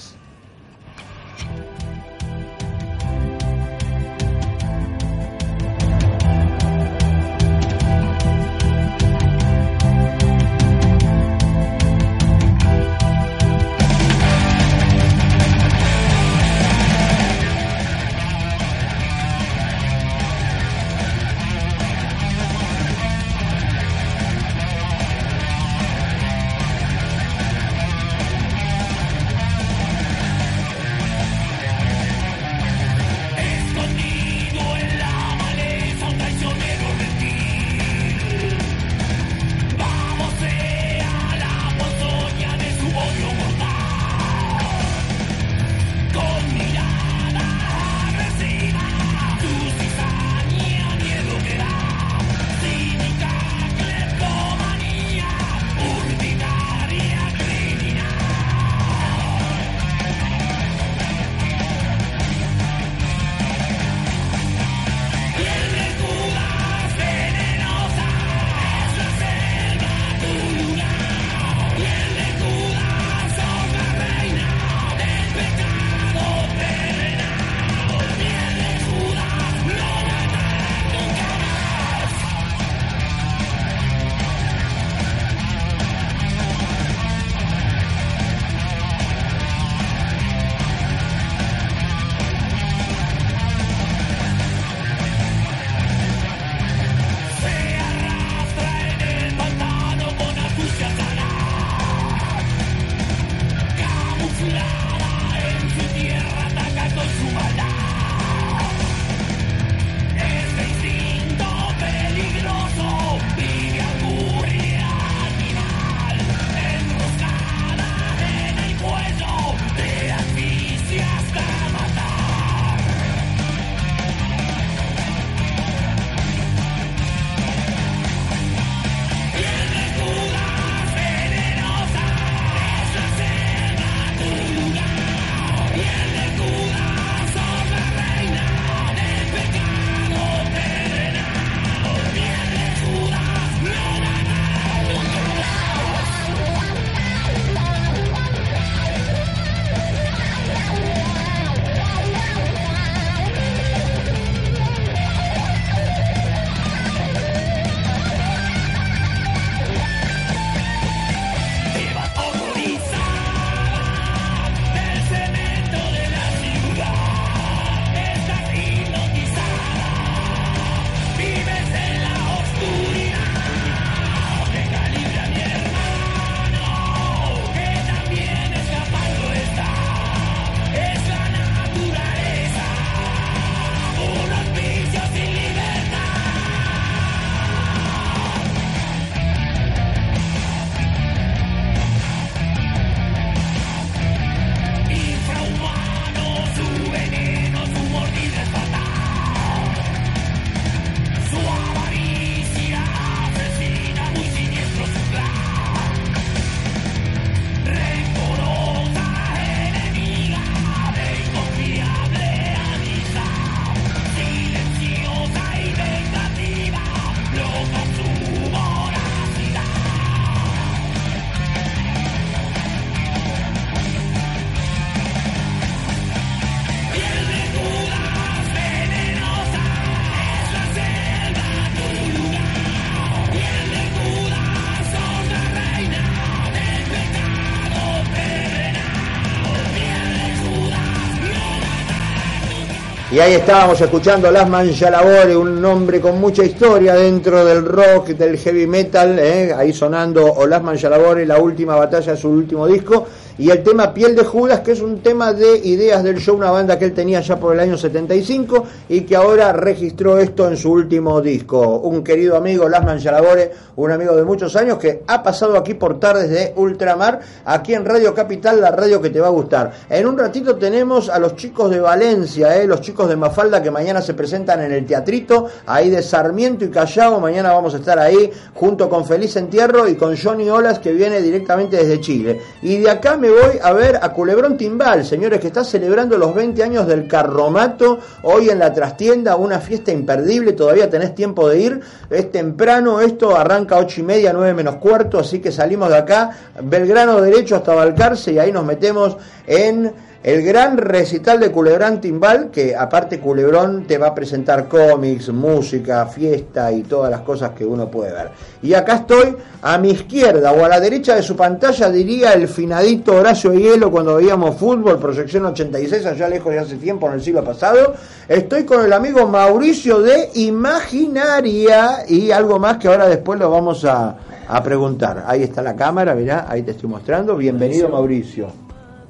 Y ahí estábamos escuchando Las Labore, un nombre con mucha historia dentro del rock, del heavy metal, ¿eh? ahí sonando o Las Labore, la última batalla de su último disco, y el tema Piel de Judas, que es un tema de ideas del show, una banda que él tenía ya por el año 75 y que ahora registró esto en su último disco. Un querido amigo, Las Labore, un amigo de muchos años que ha pasado aquí por tardes de Ultramar, aquí en Radio Capital, la radio que te va a gustar. En un ratito tenemos a los chicos de Valencia, ¿eh? los chicos de Mafalda que mañana se presentan en el teatrito, ahí de Sarmiento y Callao. Mañana vamos a estar ahí junto con Feliz Entierro y con Johnny Olas que viene directamente desde Chile. Y de acá me voy a ver a Culebrón Timbal, señores, que está celebrando los 20 años del Carromato hoy en la trastienda, una fiesta imperdible. Todavía tenés tiempo de ir. Es temprano, esto arranca 8 y media, 9 menos cuarto, así que salimos de acá, Belgrano derecho hasta Balcarce y ahí nos metemos en el gran recital de Culebrón Timbal, que aparte Culebrón te va a presentar cómics, música, fiesta y todas las cosas que uno puede ver. Y acá estoy, a mi izquierda o a la derecha de su pantalla, diría el finadito Horacio Hielo cuando veíamos fútbol, proyección 86, allá lejos de hace tiempo, en el siglo pasado. Estoy con el amigo Mauricio de Imaginaria y algo más que ahora después lo vamos a, a preguntar. Ahí está la cámara, mirá, ahí te estoy mostrando. Bienvenido Mauricio.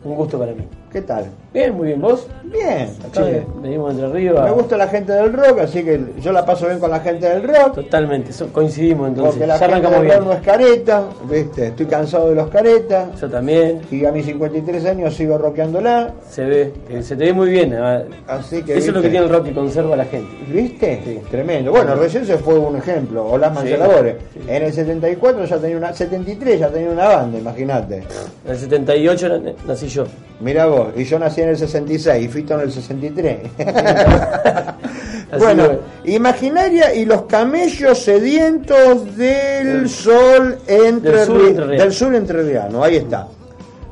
Un gusto para mí. ¿Qué tal? Bien, muy bien. ¿Vos? Bien. Acá venimos entre ríos. Me gusta la gente del rock, así que yo la paso bien con la gente del rock. Totalmente, coincidimos entonces. Porque la ya gente del rock no es careta, ¿viste? Estoy cansado de los caretas. Yo también. Y a mis 53 años sigo rockeándola. Se ve, se te ve muy bien. Así que, Eso es lo que tiene el rock que conserva a la gente. ¿Viste? Sí. Tremendo. Bueno, recién se fue un ejemplo, o las sí, En el 74 ya tenía una, 73 ya tenía una banda, imagínate. En el 78 nací yo. Mira vos, y yo nací en el 66 y Fito en el 63. [laughs] bueno, imaginaria y los camellos sedientos del sol entre del sur, entre del sur entrerriano, ahí está.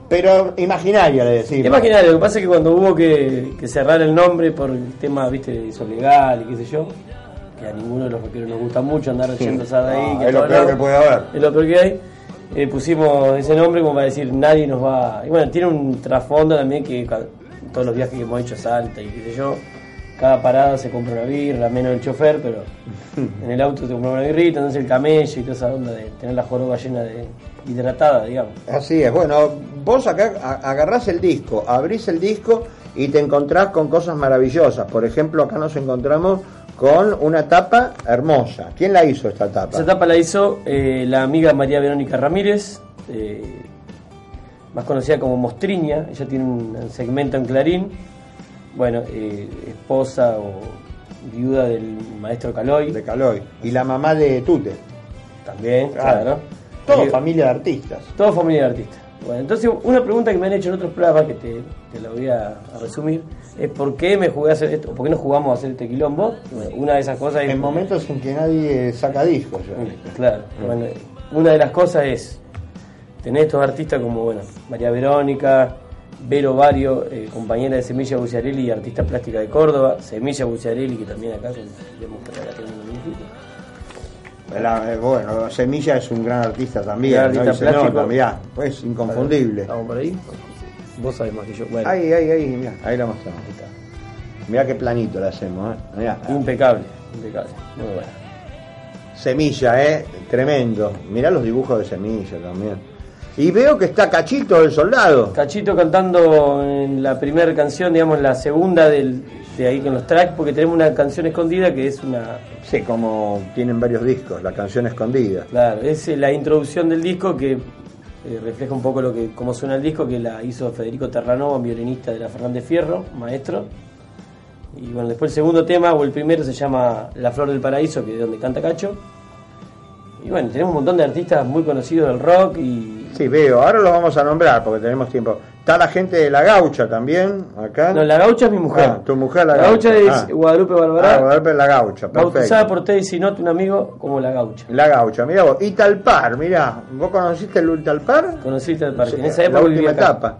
Pero imaginaria le decimos. Imaginaria, lo que pasa es que cuando hubo que, que cerrar el nombre por el tema, viste, legal y qué sé yo, que a ninguno de los rockeros nos gusta mucho andar haciendo sí. ahí. No, que es lo peor que puede haber. Es lo peor que hay eh, pusimos ese nombre como para decir nadie nos va. Y bueno, tiene un trasfondo también que todos los viajes que hemos hecho a Salta y qué sé yo, cada parada se compra una birra, menos el chofer, pero [laughs] en el auto se compra una birrita, entonces el camello y toda esa onda de tener la joroba llena de hidratada, digamos. Así es, bueno, vos acá agarrás el disco, abrís el disco y te encontrás con cosas maravillosas. Por ejemplo, acá nos encontramos con una tapa hermosa. ¿Quién la hizo esta tapa? Esta tapa la hizo eh, la amiga María Verónica Ramírez, eh, más conocida como Mostriña. Ella tiene un segmento en Clarín. Bueno, eh, esposa o viuda del maestro Caloy. De Caloy. Y la mamá de Tute. También, claro. Todo familia de artistas. Todo familia de artistas. Bueno, entonces una pregunta que me han hecho en otros programas, que te, te la voy a, a resumir, es por qué me jugué a hacer esto, por qué no jugamos a hacer este quilombo. una de esas cosas es. En momentos en que nadie saca discos. Claro, bueno, una de las cosas es tener estos artistas como, bueno, María Verónica, Vero Vario, eh, compañera de Semilla Buciarelli y artista plástica de Córdoba, Semilla Buciarelli, que también acá vemos que acá la, eh, bueno, Semilla es un gran artista también, gran artista ¿no? pues inconfundible. ¿Vamos por ahí? Vos sabés más que yo. Bueno. Ahí, ahí, ahí, mirá, ahí la mostramos. Ahí está. Mirá qué planito le hacemos, ¿eh? Mirá. Impecable, impecable. Muy bueno. Semilla, ¿eh? Tremendo. Mirá los dibujos de Semilla también. Y veo que está Cachito, el soldado. Cachito cantando en la primera canción, digamos, la segunda del, de ahí con los tracks, porque tenemos una canción escondida que es una... Sí, como tienen varios discos, la canción escondida. Claro, es la introducción del disco que eh, refleja un poco lo que cómo suena el disco, que la hizo Federico Terranova, violinista de la Fernández Fierro, maestro. Y bueno, después el segundo tema, o el primero, se llama La Flor del Paraíso, que es donde canta Cacho. Y bueno, tenemos un montón de artistas muy conocidos del rock y... Sí, veo, ahora los vamos a nombrar porque tenemos tiempo. Está la gente de La Gaucha también, acá. No, La Gaucha es mi mujer. Ah, tu mujer La, la Gaucha. es ah. Guadalupe Barbará. Ah, Guadalupe La Gaucha, perfecto. Bautizada por Teddy Sinot, un amigo, como La Gaucha. La Gaucha, mira vos. Italpar, mira. ¿Vos conociste el Italpar? Conocí Italpar, en esa época La última etapa.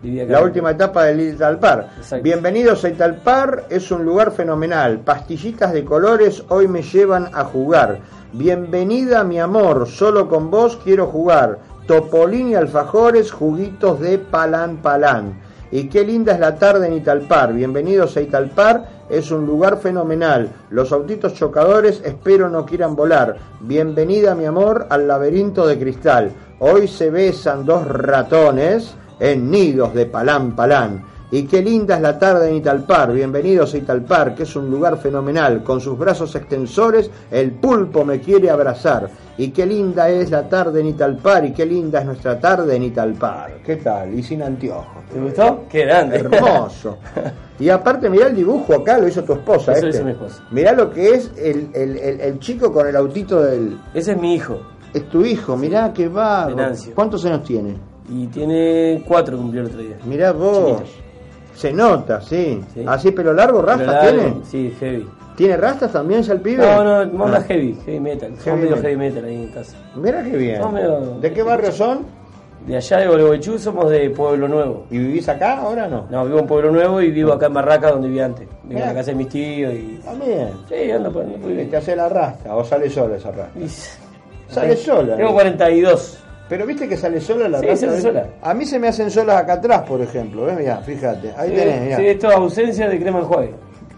La última etapa del Italpar. Bienvenidos a Italpar, es un lugar fenomenal. Pastillitas de colores hoy me llevan a jugar. Bienvenida mi amor, solo con vos quiero jugar. Topolín y alfajores, juguitos de palán palán. Y qué linda es la tarde en Italpar. Bienvenidos a Italpar, es un lugar fenomenal. Los autitos chocadores espero no quieran volar. Bienvenida, mi amor, al laberinto de cristal. Hoy se besan dos ratones en nidos de palán palán. Y qué linda es la tarde en Italpar. Bienvenidos a Italpar, que es un lugar fenomenal. Con sus brazos extensores, el pulpo me quiere abrazar. Y qué linda es la tarde en Italpar, y qué linda es nuestra tarde en Italpar. ¿Qué tal? Y sin anteojos. ¿Te gustó? Qué grande. Hermoso. [laughs] Y aparte, mirá el dibujo acá, lo hizo tu esposa. Eso lo este. hizo mi esposa. Mirá lo que es el, el- el- el chico con el autito del. Ese es mi hijo. Es tu hijo, mirá que va. ¿Cuántos años tiene? Y tiene cuatro cumplió el otro día. Mirá vos. Chiquito. Se nota, sí. Sí. ¿Así pelo largo, rastas tiene? Sí, heavy. ¿Tiene rastas también ya el pibe? No, no, más Ah. heavy, heavy metal. Heavy Somos medio metal. heavy metal ahí en casa. Mirá qué bien. Más o menos- ¿De qué barrio son? De allá de Gualeguaychú somos de Pueblo Nuevo. ¿Y vivís acá ahora no? No, vivo en Pueblo Nuevo y vivo acá en Barraca donde vivía antes. Vivo en la casa de mis tíos y. También. Sí, ando por ando por ¿Y bien. te hace la rasta o sale sola esa rasta? Y- Sale sola. Tengo 42. Pero viste que sale sola la Sí, sale ¿ves? sola. A mí se me hacen solas acá atrás, por ejemplo. ¿ves? Mirá, fíjate. Ahí Sí, tenés, mirá. sí, esto es ausencia de crema enjuague.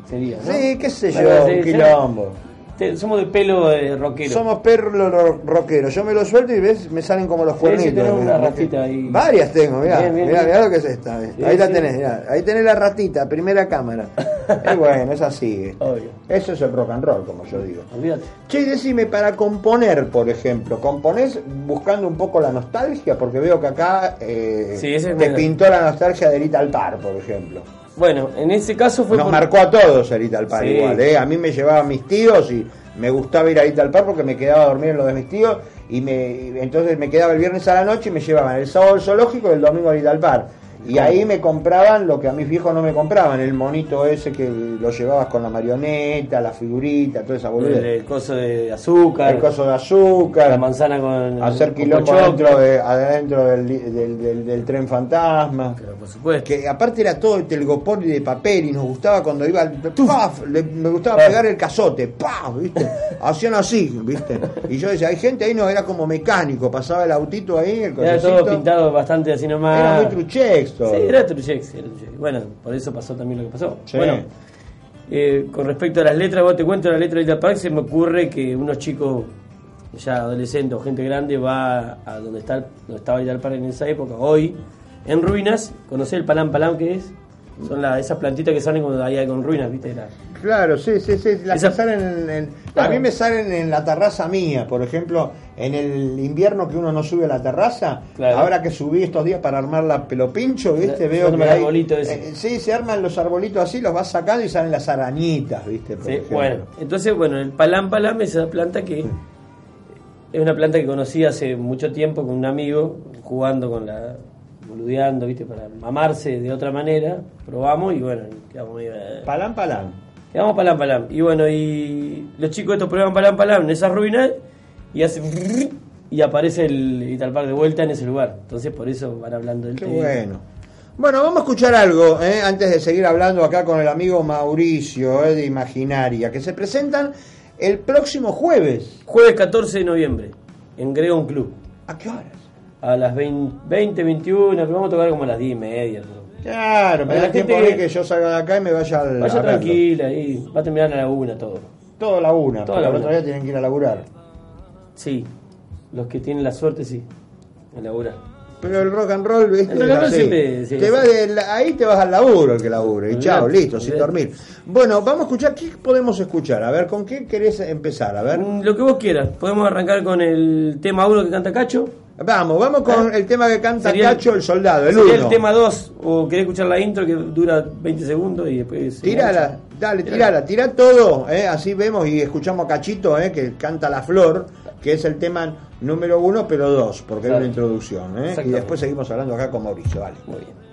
Sería, ¿no? Sí, qué sé yo, un quilombo. Te- somos de pelo eh, rockero. Somos perros ro- rockeros. Yo me lo suelto y ves, me salen como los cuernitos. una rastita ahí. Varias tengo, mirá. Bien, bien, mirá, bien. mirá lo que es esta. Sí, ahí la tenés, mirá. Ahí tenés la ratita, primera cámara. [laughs] es bueno, es así. ¿eh? Obvio. Eso es el rock and roll, como yo digo. Olvídate. Che, decime, para componer, por ejemplo, ¿componés buscando un poco la nostalgia? Porque veo que acá eh, Sí, te pintó la nostalgia de Little Par, por ejemplo. Bueno, en ese caso fue Nos por- marcó a todos el Little Par Sí. igual, ¿eh? A mí me llevaban mis tíos y me gustaba ir a Little Par porque me quedaba a dormir en lo de mis tíos y me entonces me quedaba el viernes a la noche y me llevaban el sábado al zoológico y el domingo a Little Par. Y ahí me compraban lo que a mis viejos no me compraban, el monito ese que lo llevabas con la marioneta, la figurita, toda esa el, boludez. el coso de azúcar, El coso de azúcar, la manzana con hacer pochoclo. adentro, de- adentro del, del- del- del tren fantasma. Pero por supuesto. Que aparte era todo telgopor y de papel y nos gustaba cuando iba ¡paf! Le- me gustaba Paf. pegar el cazote, ¡paf! ¿viste? [laughs] Hacían así, ¿viste? Y yo decía, hay gente ahí no era como mecánico, pasaba el autito ahí, el Era todo pintado bastante así nomás. Era muy truchex todo. Sí, era Truchex, era. Bueno, por eso pasó también lo que pasó. Sí. Bueno, eh, con respecto a las letras, vos te cuento la letra de Little Park, se me ocurre que unos chicos ya adolescentes o gente grande va a donde está donde estaba Little Park en esa época, hoy, en ruinas, ¿conocés el palam palam que es? Son la, esas plantitas que salen cuando hay algo en ruinas, ¿viste? La- Claro, sí, sí, sí. Las Esa- que salen en, en- A mí me salen en la terraza mía, por ejemplo, en el invierno que uno no sube a la terraza. Claro. Ahora que subí estos días para armar la pelopincho, ¿viste? Veo que el hay, arbolito ese. eh, sí, se arman los arbolitos así, los vas sacando y salen las arañitas, ¿viste? Por Sí, ejemplo. bueno, entonces, bueno, el palam palam es esa planta que es una planta que conocí hace mucho tiempo con un amigo, jugando con la, boludeando, ¿viste? Para mamarse de otra manera, probamos y bueno, quedamos medio... eh, Palán, palán. Quedamos palam palam. Y bueno, y los chicos estos prueban palam palam en esas ruinas y hace... Y aparece el Italpar de vuelta en ese lugar. Entonces por eso van hablando del Qué tema. bueno. Bueno, vamos a escuchar algo, ¿eh? antes de seguir hablando acá con el amigo Mauricio ¿eh? de Imaginaria, que se presentan el próximo jueves. Jueves 14 de noviembre, en Gregon Club. ¿A qué horas? A las 20, 20 21, pero vamos a tocar como a las 10 y media. ¿no? Claro, me da tiempo que- que yo salga de acá y me vaya al. Vaya tranquila ahí, va a terminar a la una todo. Todo a la una, Todo porque a la otro día tienen que ir a laburar. Sí, los que tienen la suerte sí, a laburar. Pero el rock and roll, ¿viste? El rock and roll Así. siempre, sí, Te sí. vas del- ahí te vas al laburo el que labure. Y chao, listo, sin dormir. Bueno, vamos a escuchar. ¿Qué podemos escuchar? A ver, ¿con qué querés empezar? A ver. Mm, Lo que vos quieras, podemos arrancar con el tema 1 que canta Cacho. Vamos, vamos con el tema que canta. Sería Cacho el soldado, el Sería uno. el tema 2, o querés escuchar la intro que dura 20 segundos y después... Tirala, dale, tirala, tira todo, eh, así vemos y escuchamos a Cachito, eh, que canta La Flor, que es el tema número uno, pero dos, porque es una introducción, eh, y después seguimos hablando acá con Mauricio, vale. Muy bien.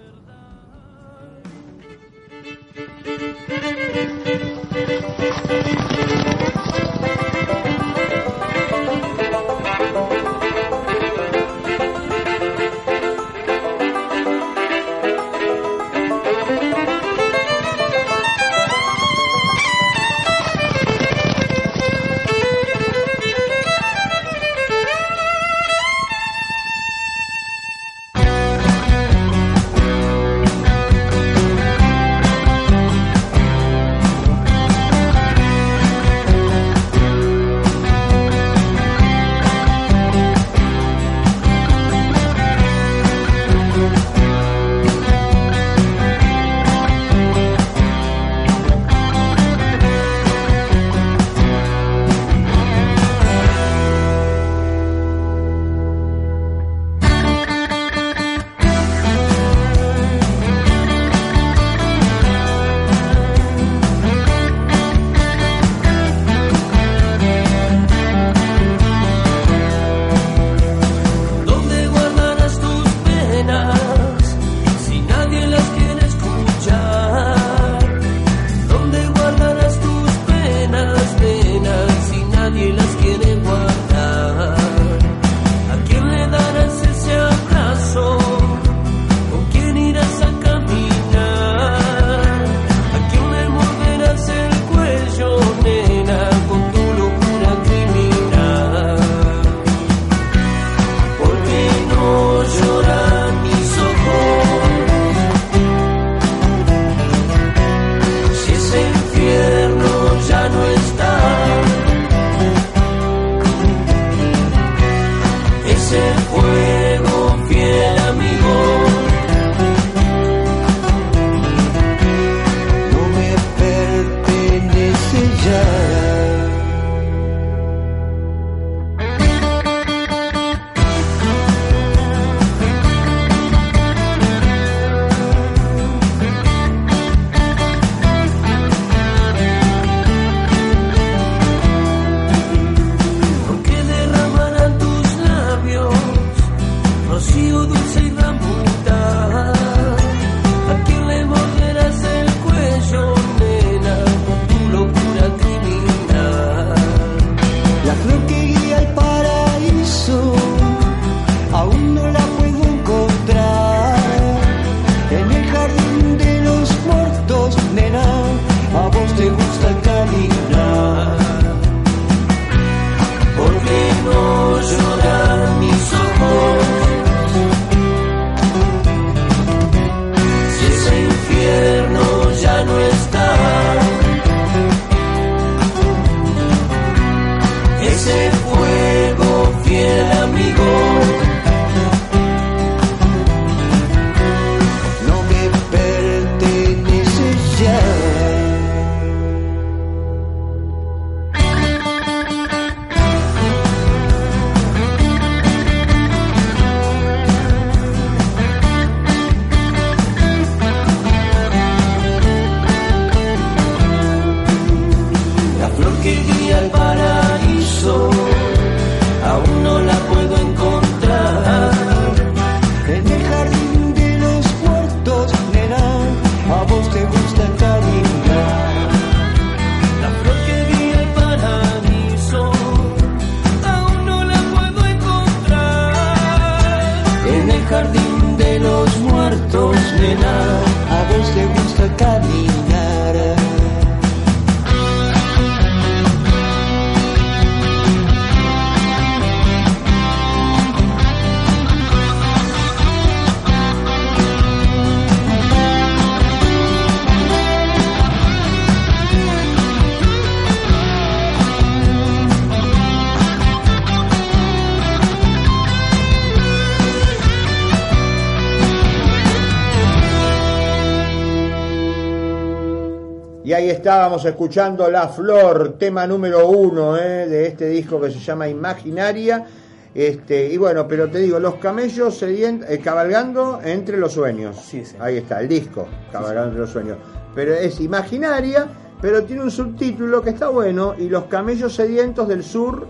Ahí estábamos escuchando La Flor, tema número uno eh, de este disco que se llama Imaginaria. Este, y bueno, pero te digo, los camellos eh, cabalgando entre los sueños. Sí, sí. Ahí está, el disco, cabalgando entre los sueños. Pero es imaginaria, pero tiene un subtítulo que está bueno, y los camellos sedientos del sur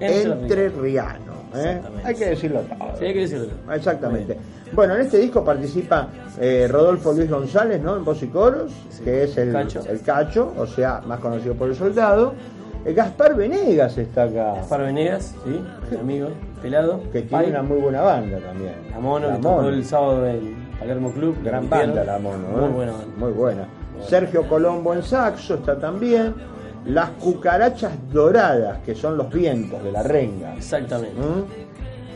Entre entre Riano. Exactamente. Hay que decirlo todo. Sí, hay que decirlo. Exactamente. Bueno, en este disco participa eh, Rodolfo Luis González, ¿no? En voz y coros, Sí. que es el Cacho. el Cacho, o sea, más conocido por el soldado. Eh, Gaspar Venegas está acá, Gaspar Venegas, sí, mi amigo, pelado. que tiene una muy buena banda también. La Mono, La que tocó Mono. el sábado en Palermo Club. Gran banda la Mono, ¿eh? Muy buena banda. Muy buena. Sergio Colombo en saxo está también. Las cucarachas doradas, que son los vientos de la renga. Exactamente. ¿Mm?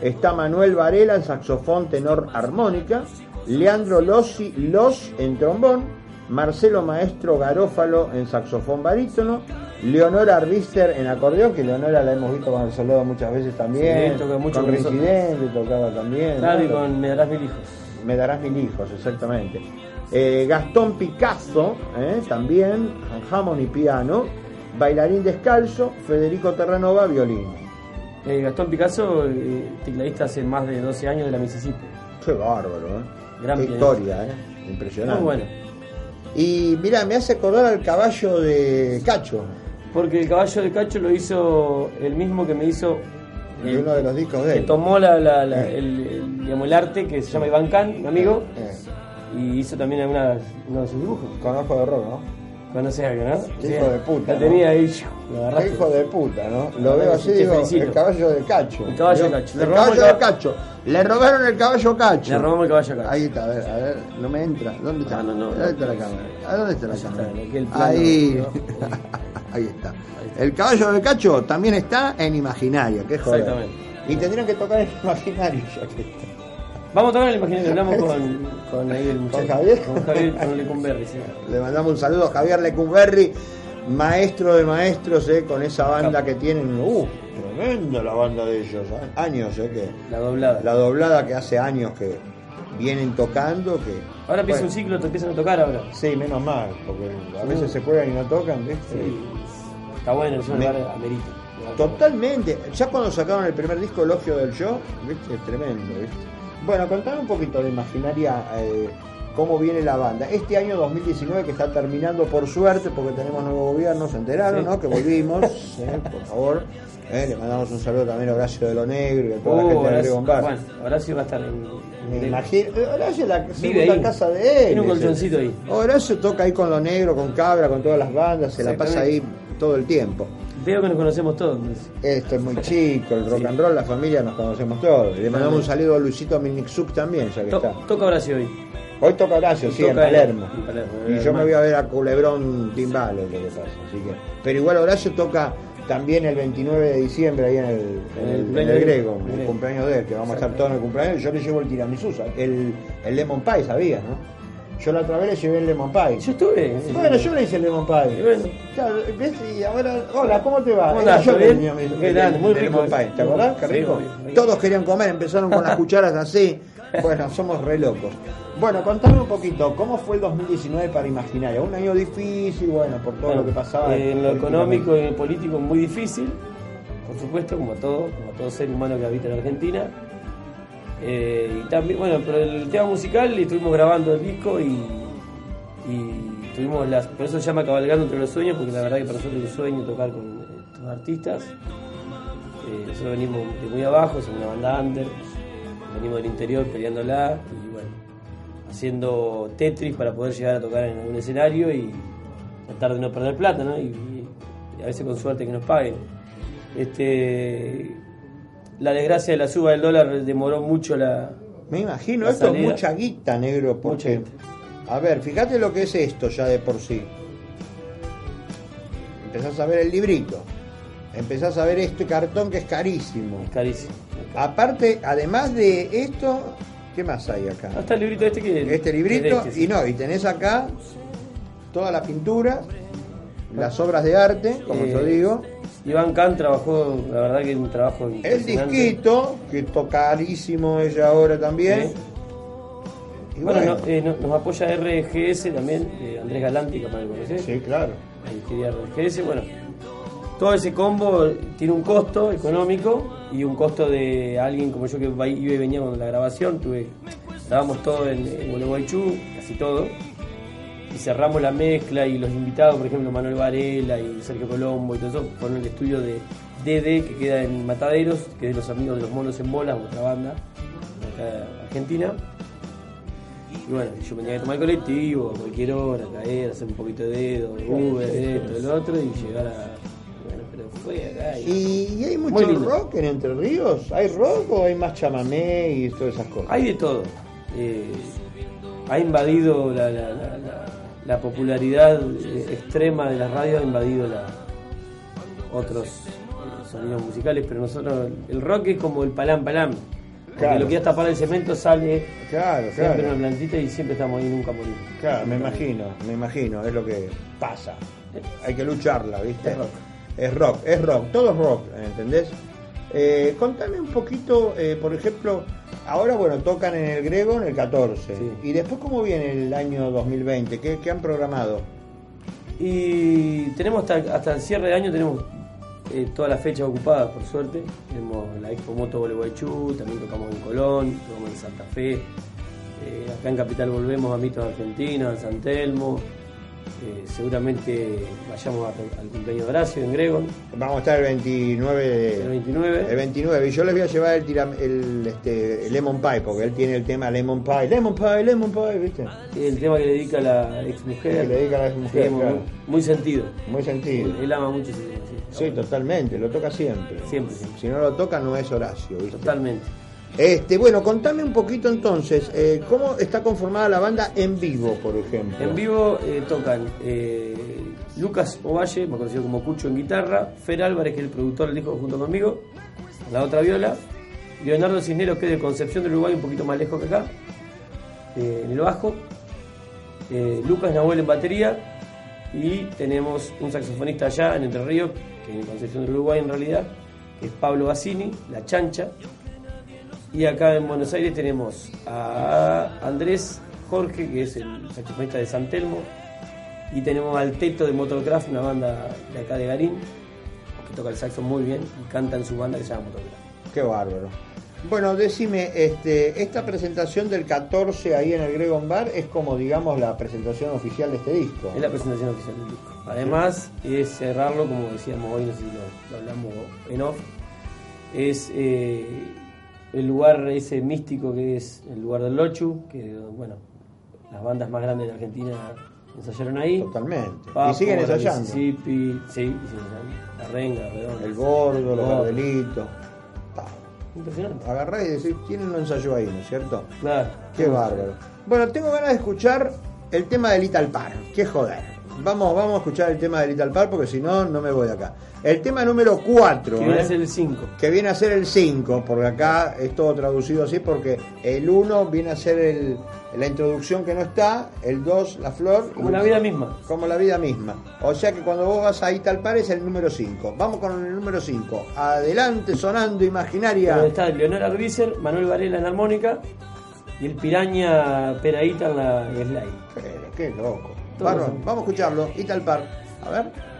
Está Manuel Varela en saxofón tenor armónica, Leandro Lossi Los en trombón, Marcelo Maestro Garófalo en saxofón barítono, Leonora Rister en acordeón, que Leonora la hemos visto con el soldado muchas veces también, Sí, toca mucho con. Residente tocaba también. Claro, y ¿no? con Me darás mil hijos. Me darás mil hijos, exactamente. Eh, Gastón Picasso, eh, también, Hammond y piano, bailarín descalzo, Federico Terranova, violín. Eh, Gastón Picasso, eh, tecladista hace más de 12 años de la Mississippi. Qué bárbaro, ¿eh? Gran Qué historia, ¿eh? Impresionante. Muy bueno. Y mira, me hace acordar al caballo de Cacho, Porque el caballo de Cacho lo hizo el mismo que me hizo. uno de los discos de que él. tomó la, la- la- Eh. el, el- digamos, el arte que se llama Iván Can, mi amigo, Eh, y hizo también algunas, uno de sus dibujos. con ojo de rock, ¿no? ¿Conoces algo, no? Qué hijo de puta, La ¿no? tenía ahí, Qué hijo de puta, ¿no? Lo veo así, digo, el caballo de Cacho. El caballo de Cacho. Le El caballo de Cacho. Le robaron el caballo Cacho. Le robamos el caballo a Cacho. Ahí está, a ver, a ver, no me entra. ¿Dónde está? Ah, no, no, ¿Dónde no. está la cámara? ¿A dónde está la cámara? Ahí. ¿no? [laughs] Ahí está. El caballo de Cacho también está en Imaginaria, que joder. Exactamente. Y tendrían que tocar en Imaginario ya que está. Vamos a tocar el imaginario, hablamos con, con ahí el muchacho. Javier? Con Javier, con Lecumberri, sí. Le mandamos un saludo a Javier Lecumberri, maestro de maestros, eh, con esa banda que tienen. Uh, tremenda la banda de ellos. ¿eh? Años, eh, que La doblada. la doblada que hace años que vienen tocando. que Ahora empieza bueno, un ciclo, te empiezan a tocar ahora. Sí, menos mal, porque a veces se juegan y no tocan, ¿viste? Sí. Está bueno, es un lugar amerita. Totalmente. Ya cuando sacaron el primer disco, Elogio del Yo, ¿viste? Tremendo, ¿viste? Bueno, contame un poquito de Imaginaria, eh, cómo viene la banda. Este año 2019 que está terminando por suerte, porque tenemos nuevo gobierno, se enteraron, Sí. ¿no? Que volvimos, [laughs] ¿eh? por favor. Eh, le mandamos un saludo también a Horacio de lo Negro y a toda la Uh, gente de Horacio, Río Bar. bueno, Horacio va a estar en. Me imagino. Horacio la segunda casa de él. Tiene un colchoncito ahí. Horacio toca ahí con lo negro, con Cabra, con todas las bandas, se la pasa ahí todo el tiempo. Veo que nos conocemos todos. Esto es muy chico, el rock Sí. and roll, la familia nos conocemos todos. Le mandamos un saludo a Luisito Milniksuk también, ya que To- está. toca Horacio hoy. Hoy toca Horacio, sí, en en- Palermo. en Palermo, Y eh, yo me voy a ver a Culebrón Timbales, lo que pasa. Así que... Pero igual Horacio toca también el 29 de diciembre ahí en el, en el, en el cumpleaños de- Grego, el Grego. cumpleaños de él, que vamos a estar todos en el cumpleaños. Yo le llevo el tiramisú, el, el lemon pie, ¿sabías, no? Yo la otra vez le llevé el lemon pie. Yo estuve. Bueno, yo le hice el lemon pie. Y bueno. Claro, ¿ves? Y ahora, hola, ¿cómo te va? ¿Cómo Era andás? yo mi- Qué grande, muy rico lemon pie. ¿Te acordás? Qué rico. Todos querían comer, empezaron con las [laughs] cucharas así. Bueno, somos re locos. Bueno, contame un poquito, ¿cómo fue el 2019 para Imaginaria? Un año difícil, bueno, por todo lo que pasaba. Eh, en lo económico y en lo político muy difícil, por supuesto, como todo, como todo ser humano que habita en Argentina. Eh, y también, bueno, pero el tema musical estuvimos grabando el disco y, y tuvimos las. Por eso se llama Cabalgando entre los sueños, porque la verdad que para nosotros es un sueño tocar con estos artistas. Eh, nosotros venimos de muy abajo, somos una banda under, venimos del interior peleándola y bueno, haciendo Tetris para poder llegar a tocar en algún escenario y tratar de no perder plata, ¿no? Y, y- y a veces con suerte que nos paguen. Este, la desgracia de la suba del dólar demoró mucho la, Me imagino, La esto salida. es mucha guita, negro, porque... A ver, fíjate lo que es esto ya de por sí. Empezás a ver el librito. Empezás a ver este cartón que es carísimo. Es carísimo. Aparte, además de esto, ¿qué más hay acá? Hasta el librito este que. Este librito, que y no, y tenés acá toda la pintura, las obras de arte, como Eh, yo digo, Iván Khan trabajó, la verdad que un trabajo el disquito, que está carísimo ella ahora también. Sí. Y Bueno, bueno, no- eh, no- nos apoya RGS también, eh, Andrés Galanti, que capaz lo conocés. sí, claro. RGS, bueno. Todo ese combo tiene un costo económico y un costo de alguien como yo que iba y venía con la grabación. Tuve, grabamos todo en, en Gualeguaychú, casi todo. Y cerramos la mezcla y los invitados, por ejemplo, Manuel Varela y Sergio Colombo y todo eso, fueron el estudio de DD que queda en Mataderos, que es de los amigos de los monos en bolas, otra banda, acá Argentina. Y bueno, yo me tenía que tomar el colectivo a cualquier hora, caer, hacer un poquito de dedo, Uber, esto, el otro y llegar a. Bueno, pero fue acá. Y... ¿Y, hay mucho rock en Entre Ríos? ¿Hay rock o hay más chamamé y todas esas cosas? Hay de todo. Eh, ha invadido la, la- la- la- la popularidad eh, extrema de la radio, ha invadido la, otros eh, sonidos musicales, pero nosotros, el rock es como el palam palam. Porque Claro. lo que es tapar el cemento sale Claro, siempre claro. una plantita y siempre estamos ahí, nunca morimos. Claro, me imagino, me imagino, es lo que pasa. Hay que lucharla, ¿viste? Es rock. Es rock, es rock, todo es rock, ¿entendés? Eh, contame un poquito, eh, por ejemplo, ahora, bueno, tocan en el Grego en el 14. Sí. ¿Y después cómo viene el año 2020? ¿Qué, qué han programado? Y tenemos hasta, hasta el cierre de año tenemos eh, todas las fechas ocupadas, por suerte. Tenemos la Expo Moto Gualeguaychú, también tocamos en Colón, tocamos en Santa Fe. Eh, acá en Capital volvemos a Mitos Argentina, en San Telmo. Eh, seguramente vayamos a- al cumpleaños de Horacio en Gregon, Vamos a estar el 29 de... el 29. El 29, y yo les voy a llevar el, tiram- el, este, el Lemon Pie, porque él tiene el tema Lemon Pie, Lemon Pie, Lemon Pie, ¿viste? El tema que le dedica a la ex mujer. Que le dedica a la exmujer, muy, claro. muy sentido. Muy sentido. Él ama mucho ese tema, sí. Sí, totalmente, lo toca siempre. Siempre, siempre. Si no lo toca, no es Horacio, ¿viste? Totalmente. Este, bueno, contame un poquito entonces, eh, ¿cómo está conformada la banda en vivo, por ejemplo? En vivo eh, tocan eh, Lucas Ovalle, más conocido como Cucho en guitarra, Fer Álvarez, que es el productor del disco junto conmigo, la otra viola, Leonardo Cisneros, que es de Concepción del Uruguay, un poquito más lejos que acá, en el bajo, Lucas Nahuel en batería, y tenemos un saxofonista allá en Entre Ríos, que es en Concepción del Uruguay en realidad, que es Pablo Bassini, la chancha, y acá en Buenos Aires tenemos a Andrés Jorge, que es el saxofonista de San Telmo, y tenemos al Teto de Motocraft, una banda de acá de Garín, que toca el saxo muy bien y canta en su banda que se llama Motocraft. Qué bárbaro. Bueno, decime, este, esta presentación del 14 ahí en el Gregon Bar es como, digamos, la presentación oficial de este disco. Es la presentación oficial del disco. Además, es cerrarlo, como decíamos hoy, no sé si lo, lo hablamos en off, es eh, el lugar ese místico que es el lugar del Lochu, que bueno, las bandas más grandes de Argentina ensayaron ahí. Totalmente. y siguen ensayando. Mississippi, sí. La renga, redondo. El gordo, los gardelitos. Impresionante. Agarrá y decís, ¿quién lo ensayó ahí, no es cierto? Claro. Qué bárbaro. Bueno, tengo ganas de escuchar el tema de Little Park. Qué joder. Vamos, vamos a escuchar el tema de Little Park porque si no, no me voy de acá. El tema número 4. Que viene a ser el 5. que viene a ser el 5, porque acá es todo traducido así, porque el 1 viene a ser el, la introducción que no está, el 2 la flor. Como la vida misma. Como la vida misma. O sea que cuando vos vas a Italpar es el número 5. Vamos con el número 5. Adelante, sonando imaginaria. Donde está Leonel Arbícer, Manuel Varela en la armónica y el Piraña Peraíta en la slide. Pero, qué loco. Bárbaro. Vamos a escucharlo. Italpar. A ver.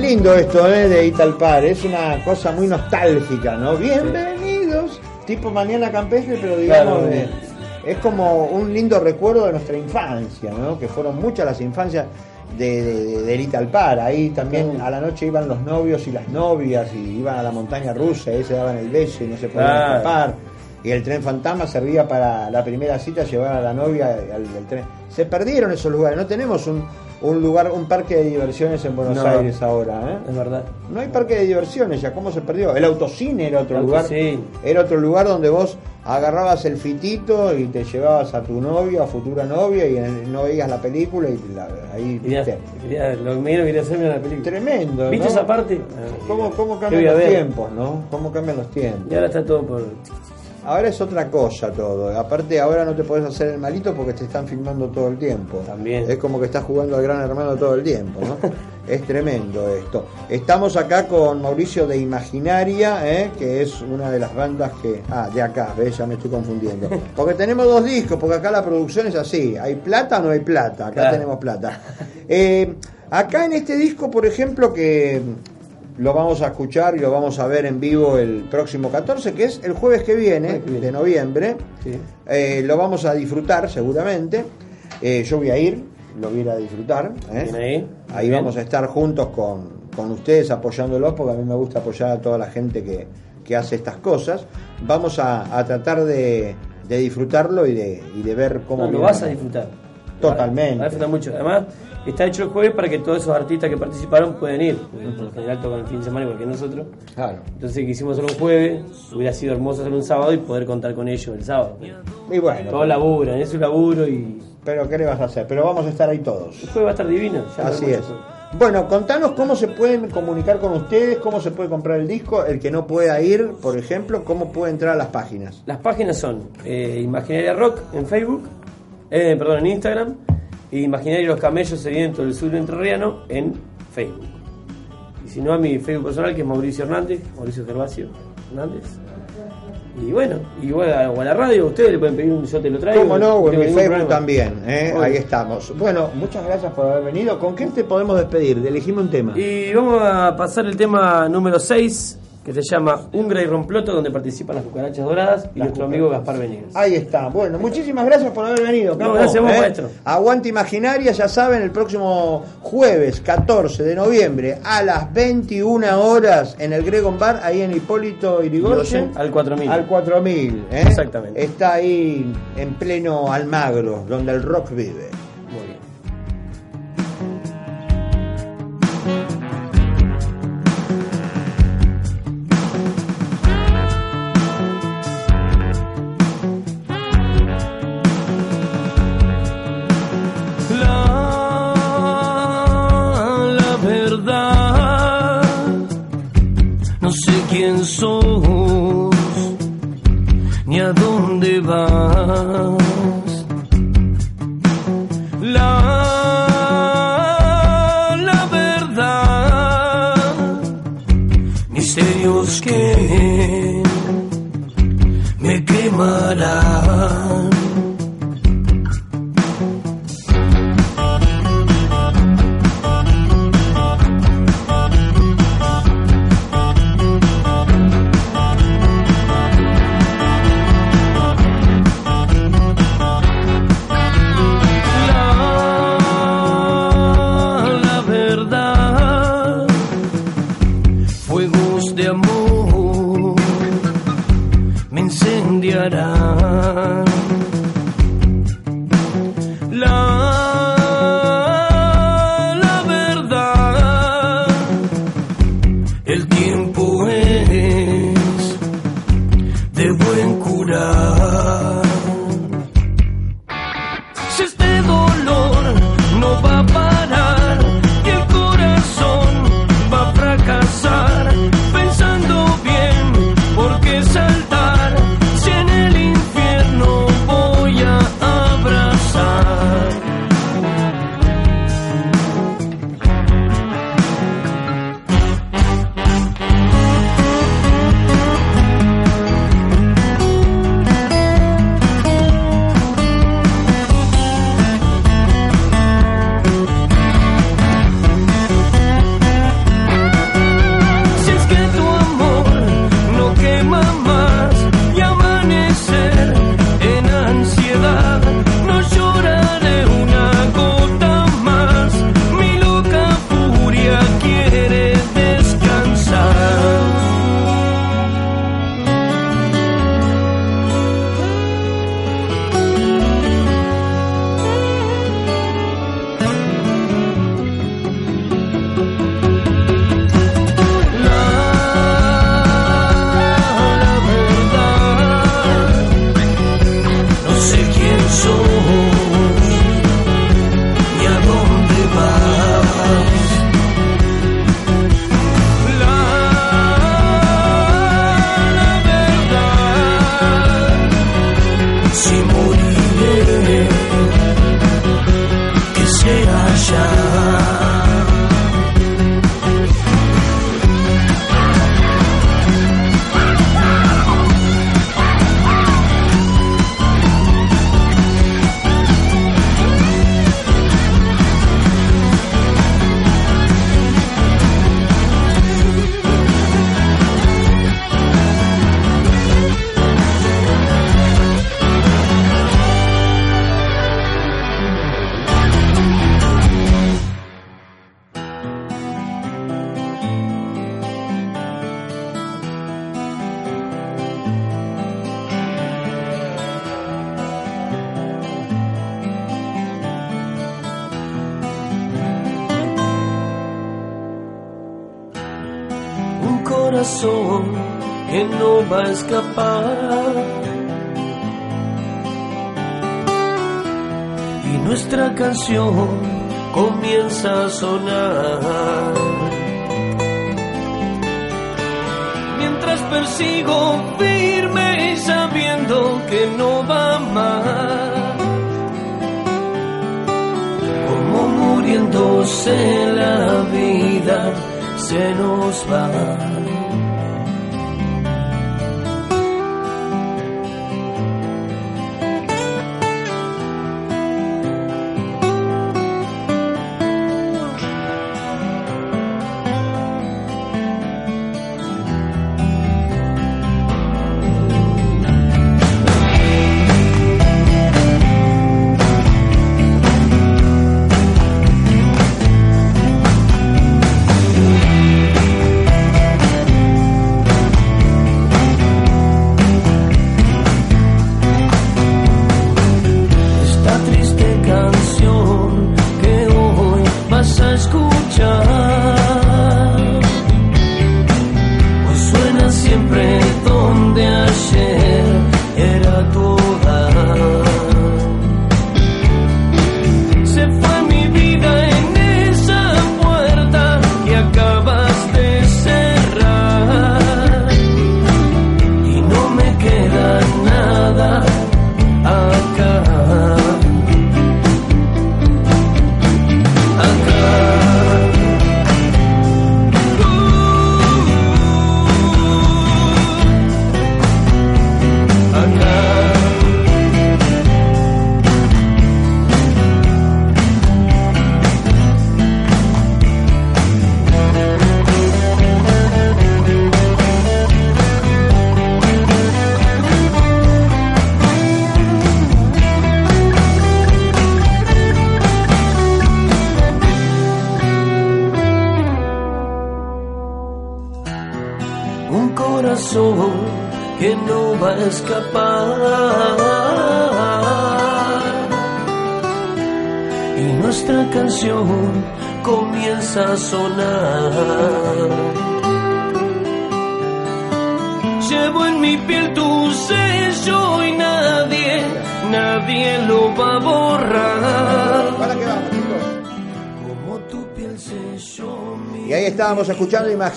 Qué lindo esto ¿eh? de Italpar, es una cosa muy nostálgica, ¿no? Bienvenidos, tipo mañana campestre, pero digamos, Claro. es como un lindo recuerdo de nuestra infancia, ¿no? Que fueron muchas las infancias de, de, de- del Italpar. Ahí también a la noche iban los novios y las novias y iban a la montaña rusa, y se daban el beso y no se podían Claro. Y el tren fantasma servía para la primera cita llevar a la novia al, al tren. Se perdieron esos lugares, no tenemos un, un lugar, un parque de diversiones en Buenos No. Aires ahora, ¿eh? Es verdad. No hay parque de diversiones ya, ¿cómo se perdió? El autocine era otro lugar. Era otro lugar donde vos agarrabas el fitito y te llevabas a tu novia, a futura novia, y no veías la película y la- ahí viste. quería- lo menos quería hacerme en la película. Tremendo. ¿Viste ¿no? esa parte? ¿Cómo, cómo ¿Qué cambian los tiempos, no? ¿Cómo cambian los tiempos? Y ahora está todo por. Ahora es otra cosa todo. Aparte, ahora no te puedes hacer el malito porque te están filmando todo el tiempo. También. Es como que estás jugando al gran hermano todo el tiempo, ¿no? [laughs] es tremendo esto. Estamos acá con Mauricio de Imaginaria, ¿eh? que es una de las bandas que. Ah, de acá, ¿ves? Ya me estoy confundiendo. [laughs] Porque tenemos dos discos, porque acá la producción es así: ¿hay plata o no hay plata? Acá Claro. tenemos plata. Eh, acá en este disco, por ejemplo, que lo vamos a escuchar y lo vamos a ver en vivo el próximo 14, que es el jueves que viene, de noviembre. Sí. Eh, lo vamos a disfrutar seguramente. Eh, yo voy a ir, lo voy a ir a disfrutar. ¿eh? Ahí. Ahí vamos a estar juntos con, con ustedes apoyándolos, porque a mí me gusta apoyar a toda la gente que, que hace estas cosas. Vamos a, a tratar de, de disfrutarlo y de, y de ver cómo... No, lo vas a disfrutar. Totalmente. Vas a disfrutar mucho. Además, está hecho el jueves para que todos esos artistas que participaron puedan ir. Por lo general tocan el fin de semana igual que nosotros. Claro. Entonces quisimos hacerlo un jueves. Hubiera sido hermoso hacerlo un sábado y poder contar con ellos el sábado. Y bueno, Todos laburan, es un laburo y. pero ¿qué le vas a hacer? Pero vamos a estar ahí todos. El jueves va a estar divino. ya Así es. Bueno, contanos cómo se pueden comunicar con ustedes, cómo se puede comprar el disco, el que no pueda ir, por ejemplo, cómo puede entrar a las páginas. Las páginas son eh, Imaginaria Rock en Facebook, eh, perdón, en Instagram, y Imaginaria Los Camellos Sedientos del Sur Entrerriano en Facebook. Y si no, a mi Facebook personal, que es Mauricio Hernández, Mauricio Gervasio Hernández. Y bueno, igual a, o a la radio, ustedes le pueden pedir un yo te lo traigo. Cómo no, o en mi Facebook problema. también, ¿eh? Ahí estamos. Bueno, muchas gracias por haber venido. ¿Con qué te podemos despedir? Elegime un tema. Y vamos a pasar el tema número 6, que se llama Ungra y Romploto, donde participan las cucarachas doradas y Las nuestro cucarachas. amigo Gaspar Venegas. Ahí está. Bueno, muchísimas gracias por haber venido. No, gracias a vos, ¿eh? maestro. Aguante Imaginaria, ya saben, el próximo jueves 14 de noviembre a las 21 horas en el Gregon Bar, ahí en Hipólito. Irigoyen, al 4000. Al 4000. ¿eh? Exactamente. Está ahí en pleno Almagro, donde el rock vive.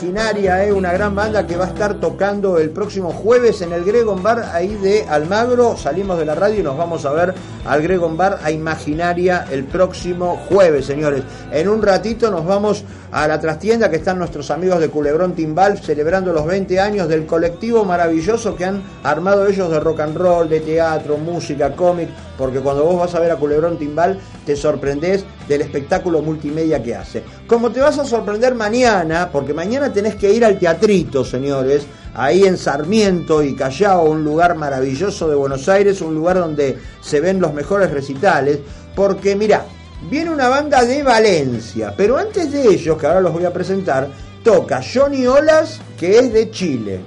Imaginaria, ¿eh? una gran banda que va a estar tocando el próximo jueves en el Gregon Bar ahí de Almagro. Salimos de la radio y nos vamos a ver al Gregon Bar a Imaginaria el próximo jueves, señores. En un ratito nos vamos a la trastienda que están nuestros amigos de Culebrón Timbal celebrando los 20 años del colectivo maravilloso que han armado ellos de rock and roll, de teatro, música, cómic, porque cuando vos vas a ver a Culebrón Timbal te sorprendés del espectáculo multimedia que hace. Como te vas a sorprender mañana, porque mañana tenés que ir al teatrito, señores, ahí en Sarmiento y Callao, un lugar maravilloso de Buenos Aires, un lugar donde se ven los mejores recitales, porque mira, viene una banda de Valencia, pero antes de ellos, que ahora los voy a presentar, toca Johnny Olas, que es de Chile,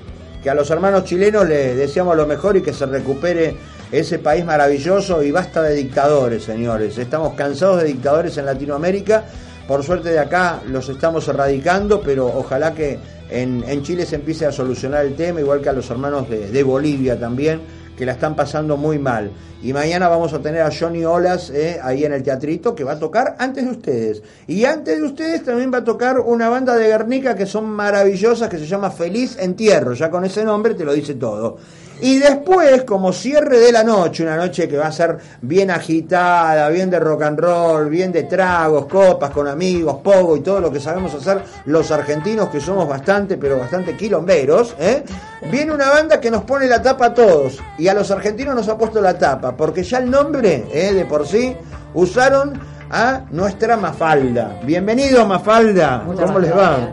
que a los hermanos chilenos les deseamos lo mejor y que se recupere ese país maravilloso y basta de dictadores, señores. Estamos cansados de dictadores en Latinoamérica. Por suerte de acá los estamos erradicando, pero ojalá que en, en Chile se empiece a solucionar el tema, igual que a los hermanos de, de Bolivia también, que la están pasando muy mal. Y mañana vamos a tener a Johnny Olas eh, ahí en el teatrito, que va a tocar antes de ustedes. Y antes de ustedes también va a tocar una banda de Guernica que son maravillosas, que se llama Feliz Entierro. Ya con ese nombre te lo dice todo. Y después, como cierre de la noche, una noche que va a ser bien agitada, bien de rock and roll, bien de tragos, copas con amigos, pogo y todo lo que sabemos hacer los argentinos, que somos bastante, pero bastante quilomberos, ¿eh? viene una banda que nos pone la tapa a todos. Y a los argentinos nos ha puesto la tapa, porque ya el nombre, ¿eh? de por sí, usaron a nuestra Mafalda. Bienvenido Mafalda, Muchas ¿cómo les va?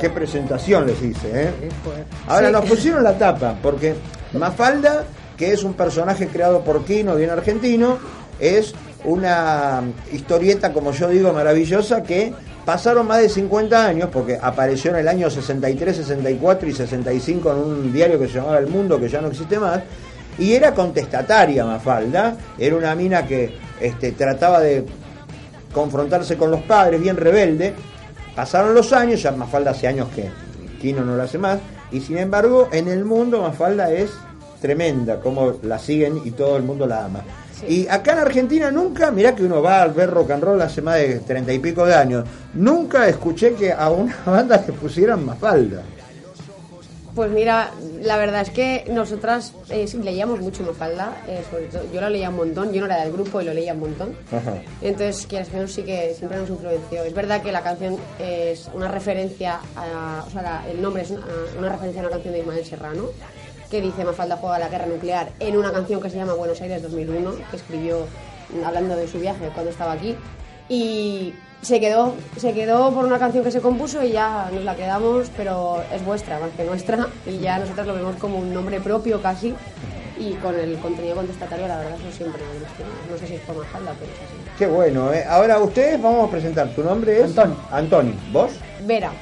Qué presentación les hice, ¿eh? Ahora sí. nos pusieron la tapa, porque Mafalda, que es un personaje creado por Kino, bien argentino, es una historieta, como yo digo, maravillosa, que pasaron más de 50 años, porque apareció en el año 63, 64 y 65 en un diario que se llamaba El Mundo, que ya no existe más, y era contestataria Mafalda, era una mina que este, trataba de confrontarse con los padres, bien rebelde. Pasaron los años, ya Mafalda hace años que Kino no lo hace más, y sin embargo en el mundo Mafalda es tremenda, como la siguen y todo el mundo la ama. Y acá en Argentina nunca, mirá que uno va a ver rock and roll hace más de treinta y pico de años, nunca escuché que a una [laughs] banda le pusieran Mafalda. Pues mira, la verdad es que nosotras eh, leíamos mucho Mafalda, eh, sobre todo, yo lo leía un montón, yo no era del grupo y lo leía un montón. Ajá. Entonces, quieras que no, sí que siempre nos influenció. Es verdad que la canción es una referencia a. O sea, la- el nombre es una, una referencia a una canción de Ismael Serrano, que dice Mafalda juega a la guerra nuclear, en una canción que se llama Buenos Aires 2001, que escribió hablando de su viaje cuando estaba aquí. Y se quedó, se quedó por una canción que se compuso y ya nos la quedamos, pero es vuestra más que nuestra, y ya nosotros lo vemos como un nombre propio casi. Y con el contenido contestatario, la verdad, eso siempre. No sé si es por Mafalda, pero es así. Qué bueno, ¿eh? Ahora ustedes vamos a presentar, tu nombre es... Antoni. Antoni, ¿vos? Vera,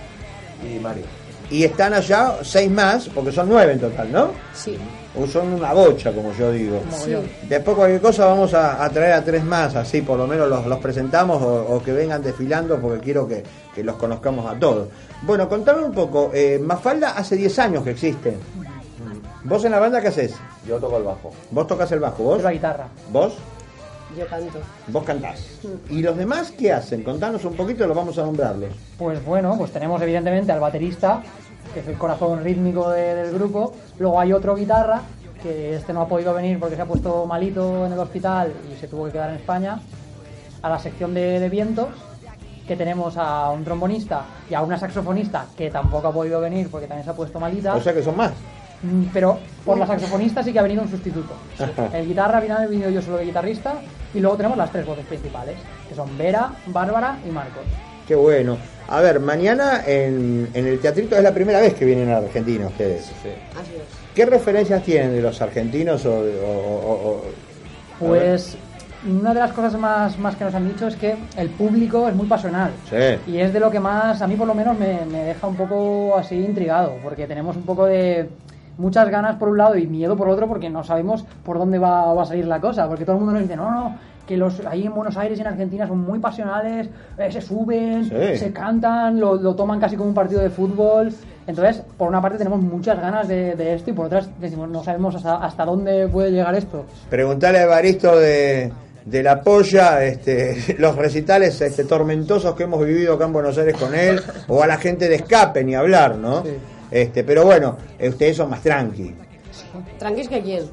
Y Mario. Y están allá seis más, porque son nueve en total, ¿no? sí. O son una bocha, como yo digo. sí. Después cualquier cosa vamos a, a traer a tres más, así por lo menos los, los presentamos o, o que vengan desfilando porque quiero que, que los conozcamos a todos. Bueno, contame un poco, eh, Mafalda hace 10 años que existe. ¿Vos en la banda qué haces? Yo toco el bajo. ¿Vos tocas el bajo? ¿Vos? La guitarra. ¿Vos? Yo canto. ¿Vos cantás? ¿Y los demás qué hacen? Contanos un poquito y los vamos a nombrarlos. Pues bueno, pues tenemos evidentemente al baterista, que es el corazón rítmico de- del grupo. Luego hay otro guitarra, que este no ha podido venir porque se ha puesto malito en el hospital y se tuvo que quedar en España. A la sección de, de vientos, que tenemos a un trombonista y a una saxofonista que tampoco ha podido venir porque también se ha puesto malita. O sea que son más. Mm, Pero por la saxofonista sí que ha venido un sustituto. El guitarra, al final he venido yo solo de guitarrista. Y luego tenemos las tres voces principales, que son Vera, Bárbara y Marcos. Qué bueno. A ver, mañana en, en el teatrito es la primera vez que vienen a Argentina ustedes. Sí. Así es. ¿Qué referencias tienen de los argentinos o, de- o- o- o- Pues una de las cosas más, más que nos han dicho es que el público es muy pasional. Sí. Y es de lo que más, a mí por lo menos, me, me deja un poco así intrigado, porque tenemos un poco de muchas ganas por un lado y miedo por otro, porque no sabemos por dónde va, va a salir la cosa, porque todo el mundo nos dice, no, no, que los ahí en Buenos Aires y en Argentina son muy pasionales, eh, se suben, Sí. se cantan, lo, lo toman casi como un partido de fútbol. Entonces, por una parte tenemos muchas ganas de, de esto y por otras decimos, no sabemos hasta, hasta dónde puede llegar esto. Preguntarle a Evaristo de, de la polla, este, [laughs] los recitales este, tormentosos que hemos vivido acá en Buenos Aires con él, o a la gente de escape, ni hablar, ¿no? Sí. Este, pero bueno, eh, ustedes son más tranqui. ¿Tranquis que quién?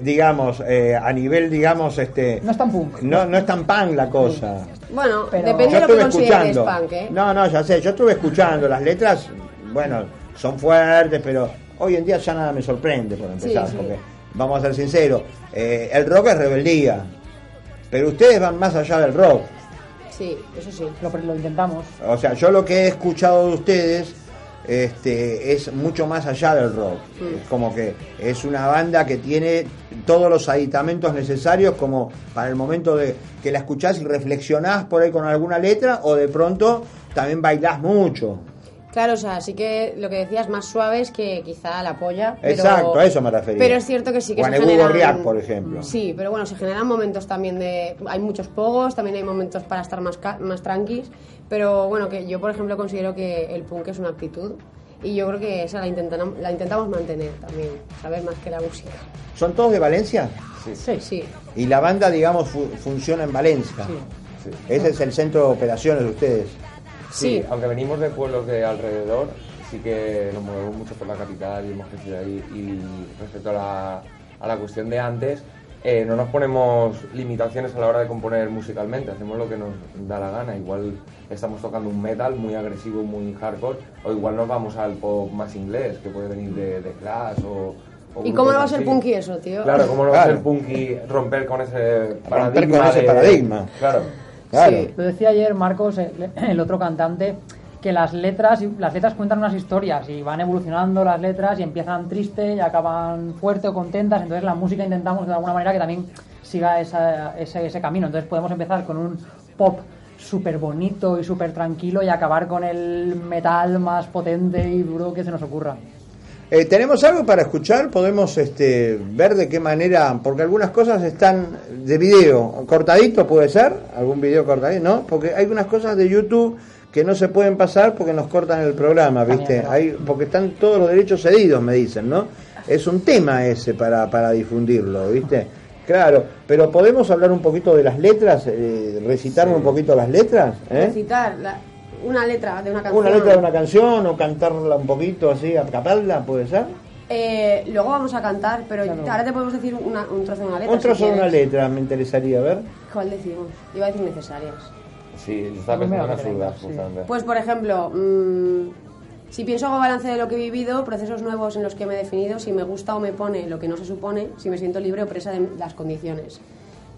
Digamos, eh, a nivel, digamos, este. No es tan punk. No, no es tan pan la cosa. Bueno, Pero- depende Yo de lo que estuve consideres escuchando. punk, ¿eh? No, no, ya sé, yo estuve escuchando. Las letras, bueno, son fuertes, pero hoy en día ya nada me sorprende, por empezar, Sí, sí. porque vamos a ser sinceros, eh, el rock es rebeldía, pero ustedes van más allá del rock. Sí, eso sí. Lo, lo intentamos. O sea, yo lo que he escuchado de ustedes este, es mucho más allá del rock. Es como que es una banda que tiene todos los aditamentos necesarios como para el momento de que la escuchás y reflexionás por ahí con alguna letra o de pronto también bailás mucho. Claro, o sea, sí que lo que decías más suave es que quizá la polla. Pero, Exacto, a eso me refería. Pero es cierto que sí que a se generan... Gorriak, por ejemplo. Sí, pero bueno, se generan momentos también de... Hay muchos pogos, también hay momentos para estar más, más tranquis. Pero bueno, que yo, por ejemplo, considero que el punk es una actitud. Y yo creo que esa la, intentan- la intentamos mantener también, ¿sabes? Más que la música. ¿Son todos de Valencia? Sí. Sí. Y la banda, digamos, fu- funciona en Valencia. Sí. Ese es el centro de operaciones de ustedes. Sí. aunque venimos de pueblos de alrededor, sí que nos movemos mucho por la capital y hemos crecido ahí. Y respecto a la, a la cuestión de antes, eh, no nos ponemos limitaciones a la hora de componer musicalmente, hacemos lo que nos da la gana. Igual estamos tocando un metal muy agresivo, muy hardcore, o igual nos vamos al pop más inglés, que puede venir de, de Clash o... o ¿Y cómo no va a ser punky eso, tío? Claro, ¿cómo no va a ser punky romper con ese paradigma? con ese de- paradigma. Claro. Lo decía ayer Marcos, el, el otro cantante, que las letras, las letras cuentan unas historias y van evolucionando las letras y empiezan triste y acaban fuerte o contentas. Entonces la música intentamos de alguna manera que también siga esa- ese, ese camino. Entonces podemos empezar con un pop súper bonito y súper tranquilo y acabar con el metal más potente y duro que se nos ocurra. Eh, ¿Tenemos algo para escuchar? ¿Podemos este, ver de qué manera? Porque algunas cosas están de video, cortadito puede ser, algún video cortadito, ¿no? Porque hay unas cosas de YouTube que no se pueden pasar porque nos cortan el programa, ¿viste? Hay, porque están todos los derechos cedidos, me dicen, ¿no? Es un tema ese para, para difundirlo, ¿viste? Claro, pero ¿podemos hablar un poquito de las letras? Eh, ¿Recitarme Sí. un poquito las letras? ¿eh? Recitar la- una letra de una canción. Una letra de una canción o cantarla un poquito así a capella, ¿puede ser? Eh, luego vamos a cantar, pero Claro. ahora te podemos decir una- un trozo de una letra. Un trozo si de una letra, me interesaría ver. ¿Cuál decimos? Iba a decir necesarias. Sí, yo estaba Pues pensando sí. Pues, por ejemplo, mm, si pienso hago balance de lo que he vivido, procesos nuevos en los que me he definido, si me gusta o me pone lo que no se supone, si me siento libre o presa de las condiciones.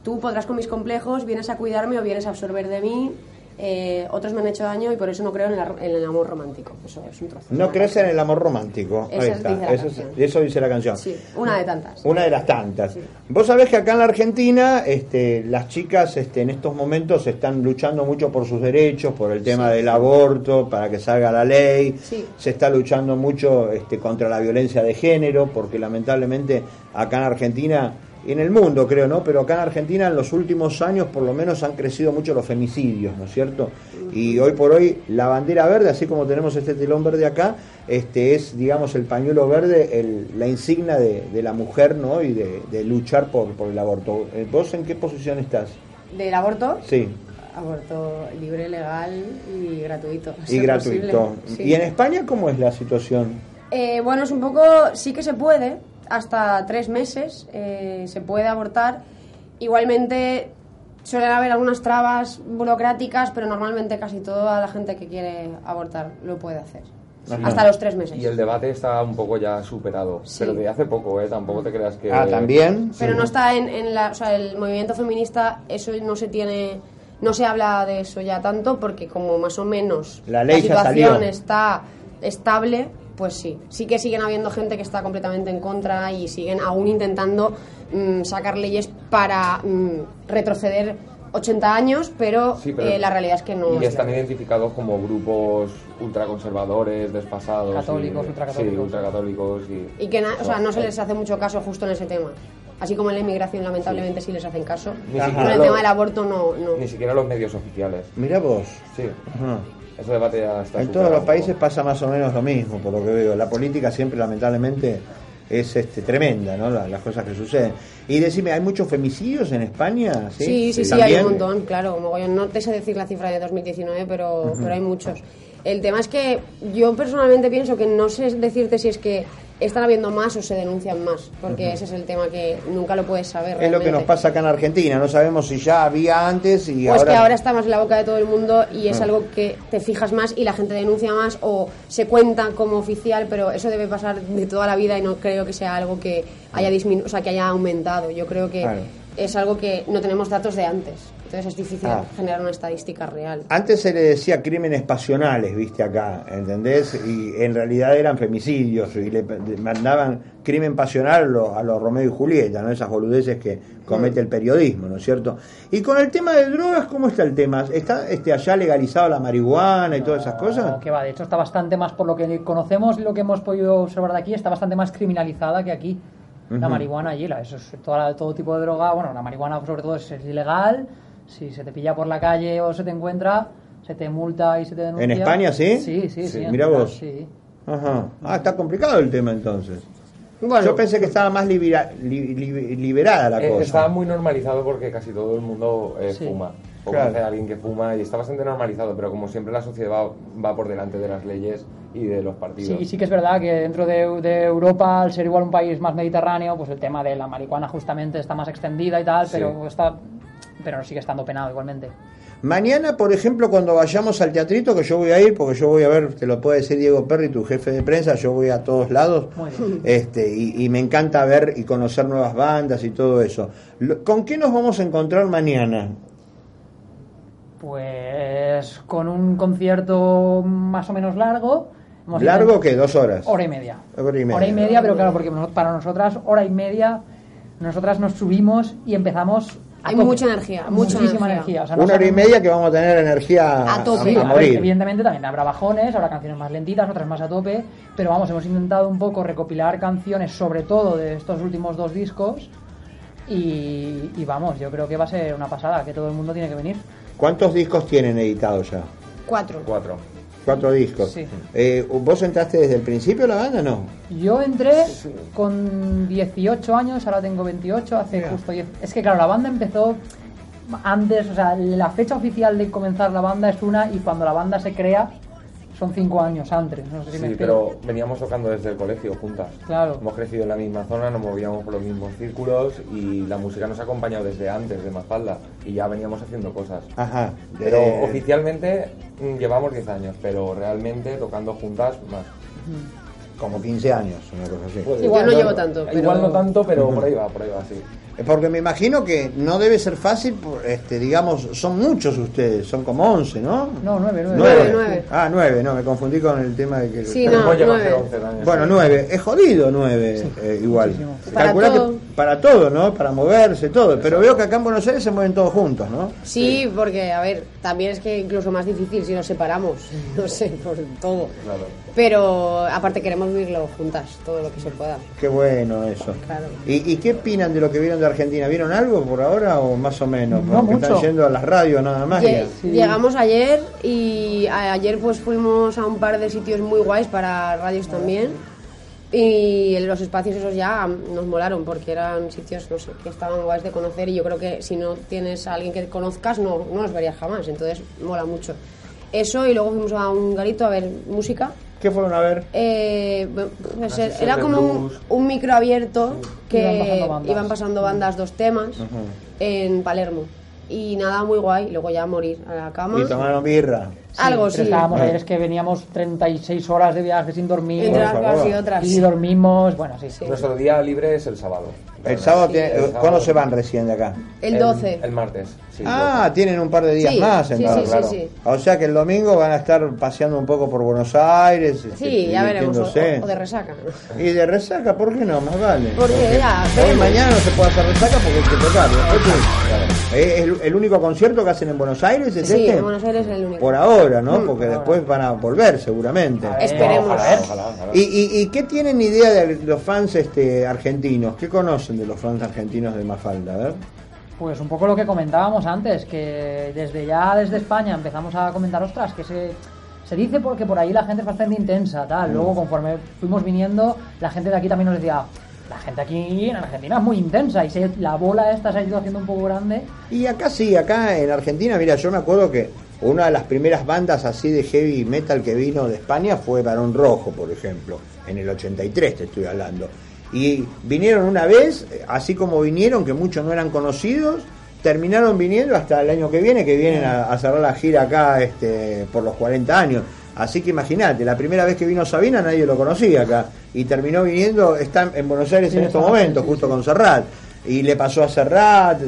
Tú podrás con mis complejos, vienes a cuidarme o vienes a absorber de mí. Eh, otros me han hecho daño y por eso no creo en en el amor romántico. Eso es un trozo. No crees en el amor romántico. Ahí dice está. la Eso, eso dice la canción. Sí, una de tantas. Una de las tantas. Sí. Vos sabés que acá en la Argentina este, las chicas este, en estos momentos están luchando mucho por sus derechos, por el tema del aborto, para que salga la ley. Sí. Se está luchando mucho este, contra la violencia de género, porque lamentablemente acá en Argentina, y en el mundo creo, ¿no? Pero acá en Argentina en los últimos años por lo menos han crecido mucho los femicidios, ¿no es cierto? Y hoy por hoy la bandera verde, así como tenemos este telón verde acá, este es, digamos, el pañuelo verde, el- la insignia de, de la mujer, ¿no? Y de, de luchar por, por el aborto. Eh, ¿Vos en qué posición estás? ¿Del aborto? Sí, Aborto libre, legal y gratuito. y gratuito. Sí. ¿Y en España cómo es la situación? Eh, bueno, es un poco, sí que se puede, hasta tres meses eh, se puede abortar. Igualmente suelen haber algunas trabas burocráticas, pero normalmente casi toda la gente que quiere abortar lo puede hacer. Ajá. Hasta los tres meses. Y el debate está un poco ya superado, Sí. pero de hace poco, ¿eh? Tampoco te creas que... Ah, también. Pero Sí. no está en, en la, o sea, el movimiento feminista, eso no se tiene, no se habla de eso ya tanto porque como más o menos La ley situación salió. está estable, pues sí. Sí que siguen habiendo gente que está completamente en contra y siguen aún intentando mm, sacar leyes para mm, retroceder 80 años, pero, Sí, pero- eh, la realidad es que no. Y es están identificados como grupos ultraconservadores, desfasados. Católicos, y- ultracatólicos. Sí, ultracatólicos. Y, Y que o sea, no se eh, les hace mucho caso justo en ese tema. Así como en la inmigración, lamentablemente, sí, les hacen caso. Ni. Con siquiera el lo- tema del aborto, no. no. Ni siquiera los medios oficiales. Mira vos. Sí, Ajá. Ese debate ya está En todos los países pasa más o menos lo mismo, por lo que veo. La política siempre, lamentablemente, es este, tremenda, ¿no? La- las cosas que suceden. Y decime, ¿hay muchos femicidios en España? Sí, Sí, sí, sí, hay un montón, claro. mogollón. No te sé decir la cifra de 2019, pero, pero hay muchos. El tema es que yo personalmente pienso que no sé decirte si es que están habiendo más o se denuncian más, porque ese es el tema que nunca lo puedes saber. Es lo que nos pasa acá en Argentina. No sabemos si ya había antes y Pues ahora... que ahora está más en la boca de todo el mundo y es Ah. algo que te fijas más y la gente denuncia más o se cuenta como oficial, pero eso debe pasar de toda la vida y no creo que sea algo que haya disminu o sea, que haya aumentado. Yo creo que Claro. es algo que no tenemos datos de antes. Entonces es difícil Ah. generar una estadística real. Antes se le decía crímenes pasionales, viste acá, ¿entendés? Y en realidad eran femicidios y le mandaban crimen pasional a los, a los Romeo y Julieta, ¿no? Esas boludeces que comete el periodismo, ¿no es cierto? Y con el tema de drogas, ¿cómo está el tema? ¿Está este, allá legalizado la marihuana y todas esas cosas? No, que va, de hecho está bastante más, por lo que conocemos y lo que hemos podido observar de aquí, está bastante más criminalizada que aquí. La marihuana allí, la, eso es toda la- todo tipo de droga, bueno, la marihuana sobre todo es, es ilegal, si se te pilla por la calle o se te encuentra, se te multa y se te denuncia. ¿En España sí? Sí, sí, sí. Sí, mira vos. Sí. Ajá. Ah, está complicado el tema entonces. Bueno, Yo pensé que estaba más libera- li- li- liberada la Eh, cosa. Está muy normalizado porque casi todo el mundo eh, Sí. fuma. O Claro. conoce a alguien que fuma y está bastante normalizado, pero como siempre la sociedad va, va por delante de las leyes y de los partidos. Sí, sí que es verdad que dentro de, de Europa, al ser igual un país más mediterráneo, pues el tema de la marihuana justamente está más extendida y tal, Sí. pero está pero sigue estando penado igualmente. Mañana, por ejemplo, cuando vayamos al teatrito, que yo voy a ir, porque yo voy a ver, te lo puede decir Diego Perry, tu jefe de prensa, yo voy a todos lados, [laughs] este, y, y me encanta ver y conocer nuevas bandas y todo eso. ¿Con qué nos vamos a encontrar mañana? Pues con un concierto más o menos largo. ¿Largo qué? ¿Dos horas? Hora y media. Hora y media. pero claro, porque para nosotras, hora y media, nosotras nos subimos y empezamos. Hay tope. mucha energía, mucha Muchísima energía. energía. o sea, no Una hora y media que vamos a tener energía A tope. Sí, a, a ver, morir. evidentemente también habrá bajones, habrá canciones más lentitas, otras más a tope, pero vamos, hemos intentado un poco recopilar canciones, sobre todo de estos últimos dos discos, y, y vamos, yo creo que va a ser una pasada, que todo el mundo tiene que venir. ¿Cuántos discos tienen editados ya? Cuatro. Cuatro. Cuatro discos. Sí. Eh, ¿Vos entraste desde el principio a la banda no? Yo entré con 18 años, ahora tengo 28, hace justo 10. Es que claro, la banda empezó antes, o sea, la fecha oficial de comenzar la banda es una y cuando la banda se crea son 5 años antes. No sé si me Sí, pero veníamos tocando desde el colegio juntas. Claro. Hemos crecido en la misma zona, nos movíamos por los mismos círculos y la música nos ha acompañado desde antes de Mafalda y ya veníamos haciendo cosas. Ajá. Pero Eh, oficialmente mm, llevamos 10 años, pero realmente tocando juntas más. como 15 años, una cosa así. Puede Igual no llevo tanto, pero- Igual no tanto, pero por ahí va, por ahí va, sí. Eh, Porque me imagino que no debe ser fácil, por- este, digamos, son muchos ustedes, son como 11, ¿no? No, 9, 9. Nueve, nueve. Ah, 9, no, me confundí con el tema de que... Sí, no, hemos llegado a nueve. hacer 11 años. Bueno, sí. 9, es jodido 9, igual. muchísimo. Para Calculá todo. que para todo, ¿no? Para moverse, todo. Pero veo que acá en Buenos Aires se mueven todos juntos, ¿no? Sí, porque, a ver, también es que incluso más difícil si nos separamos, [laughs] no sé, por todo. Claro. Pero aparte queremos vivirlo juntas, todo lo que se pueda. Qué bueno eso. Claro. ¿Y, y qué opinan de lo que vieron de Argentina? ¿Vieron algo por ahora o más o menos? No Porque mucho. están yendo a las radios nada más. Llegamos ayer y ayer pues fuimos a un par de sitios muy guays para radios también. Y los espacios esos ya nos molaron porque eran sitios, no sé, que estaban guays de conocer y yo creo que si no tienes a alguien que conozcas no, no los verías jamás, entonces mola mucho. Eso y luego fuimos a un garito a ver música. ¿Qué fueron a ver? Eh, pues, era como un, micro abierto que Iban pasando bandas. iban pasando bandas dos temas en Palermo. Y nada, muy guay. Luego ya a morir a la cama. Y tomaron birra. Algo pero sí. estábamos ayer, es que veníamos 36 horas de viaje sin dormir. Entre unas Por cosas y favor. otras. Y dormimos, bueno, sí, sí. Nuestro día libre es el sábado. El sábado, tiene- el sábado. ¿cuándo se van recién de acá? El 12. El, martes, sí. Ah, tienen un par de días Sí, más sí, entonces. sí, claro. sí, sí. O sea que el domingo van a estar paseando un poco por Buenos Aires. este, Sí, ya veremos. O, o de resaca. Y de resaca, ¿por qué no? Más vale. Porque ya, Hoy mañana no se puede hacer resaca porque hay que tocar. después sí. ¿Es el, el único concierto que hacen en Buenos Aires? ¿Es Sí, este? en Buenos Aires es el único. Por ahora, ¿no? Mm, Porque por después van a volver seguramente. Esperemos. Ojalá, ojalá, ojalá. ¿Y, y, y qué tienen idea de los fans este, argentinos? ¿Qué conocen de los fans argentinos de Mafalda? A ver. Pues un poco lo que comentábamos antes, que desde ya desde España empezamos a comentar, ostras, que se, se dice porque por ahí la gente es bastante intensa, tal. Luego, conforme fuimos viniendo, la gente de aquí también nos decía, la gente aquí en Argentina es muy intensa y se, la bola esta se ha ido haciendo un poco grande. Y acá sí, acá en Argentina, mira, yo me acuerdo que una de las primeras bandas así de heavy metal que vino de España fue Barón Rojo, por ejemplo, en el 83 te estoy hablando. Y vinieron una vez, así como vinieron, que muchos no eran conocidos, terminaron viniendo hasta el año que viene, que vienen a, a cerrar la gira acá este, por los 40 años. Así que imagínate, la primera vez que vino Sabina nadie lo conocía acá y terminó viniendo, está en Buenos Aires Sí, en estos momentos, sí, justo sí. con Serrat. Y le pasó a Serrat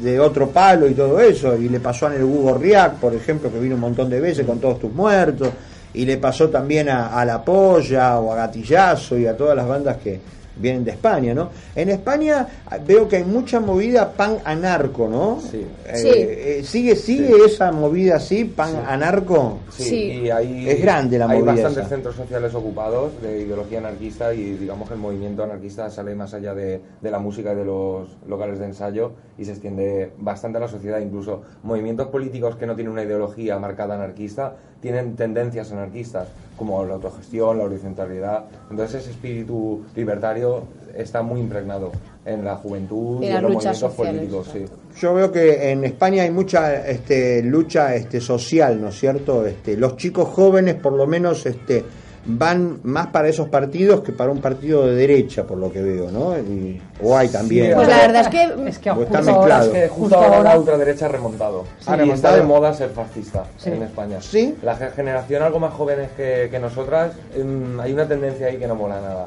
de otro palo y todo eso. Y le pasó a Hugo Riac, por ejemplo, que vino un montón de veces con todos tus muertos. Y le pasó también a, a La Polla o a Gatillazo y a todas las bandas que vienen de España, ¿no? En España ah, veo que hay mucha movida pan anarco, ¿no? Sí. Eh, Sí. eh, ¿Sigue, sigue esa movida así, pan anarco? Sí, Sí. y hay, Es grande la hay movida bastantes esa. centros sociales ocupados de ideología anarquista y digamos que el movimiento anarquista sale más allá de, de la música y de los locales de ensayo y se extiende bastante a la sociedad. Incluso movimientos políticos que no tienen una ideología marcada anarquista tienen tendencias anarquistas como la autogestión, la horizontalidad. Entonces ese espíritu libertario está muy impregnado en la juventud Y y, en los movimientos sociales, políticos. Sí. Yo veo que en España hay mucha este, lucha este, social, ¿no es cierto? Este, los chicos jóvenes, por lo menos, este, van más para esos partidos que para un partido de derecha, por lo que veo, ¿no? Y- o hay también. Pues la verdad es que Es que O está justo mezclado. ahora, Es que justo justo ahora la ultraderecha ha remontado. Ha Sí, está remontado. de moda ser fascista Sí. en España. Sí. La ge- generación algo más jóvenes que, que nosotras, em, hay una tendencia ahí que no mola nada.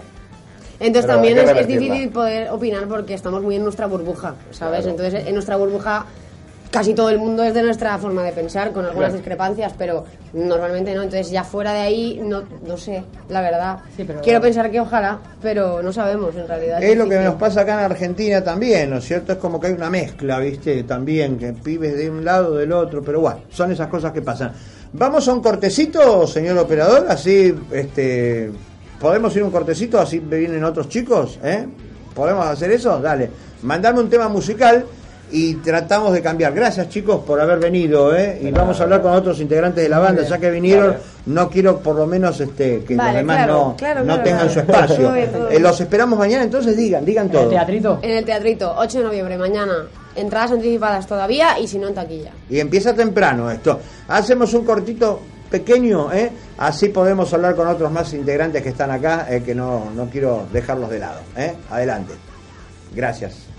Entonces Pero también es, difícil poder opinar porque estamos muy en nuestra burbuja, ¿sabes? Claro. Entonces en nuestra burbuja casi todo el mundo es de nuestra forma de pensar, con algunas Claro. discrepancias, pero normalmente no. Entonces ya fuera de ahí, no, no sé, la verdad. Sí, pero- Quiero pensar que ojalá, pero no sabemos en realidad. Es lo que nos pasa acá en Argentina también, ¿no es cierto? Es como que hay una mezcla, ¿viste? También, que pibes de un lado, del otro, pero bueno, son esas cosas que pasan. Vamos a un cortecito, señor operador, así, este, ¿podemos ir un cortecito? Así vienen otros chicos, ¿eh? ¿Podemos hacer eso? Dale. Mandame un tema musical y tratamos de cambiar. Gracias chicos por haber venido, ¿eh? Y vamos a hablar con otros integrantes de la banda, ya que vinieron, no quiero por lo menos este que Vale, los demás claro, no, claro, no claro, tengan claro. su espacio. Todo bien, todo Eh, los esperamos mañana, entonces digan, digan en todo. el teatrito. En el teatrito, 8 de noviembre, mañana. Entradas anticipadas todavía y si no en taquilla. Y empieza temprano esto. Hacemos un cortito pequeño, ¿eh? así podemos hablar con otros más integrantes que están acá, eh, que no, no quiero dejarlos de lado. ¿eh? Adelante. Gracias.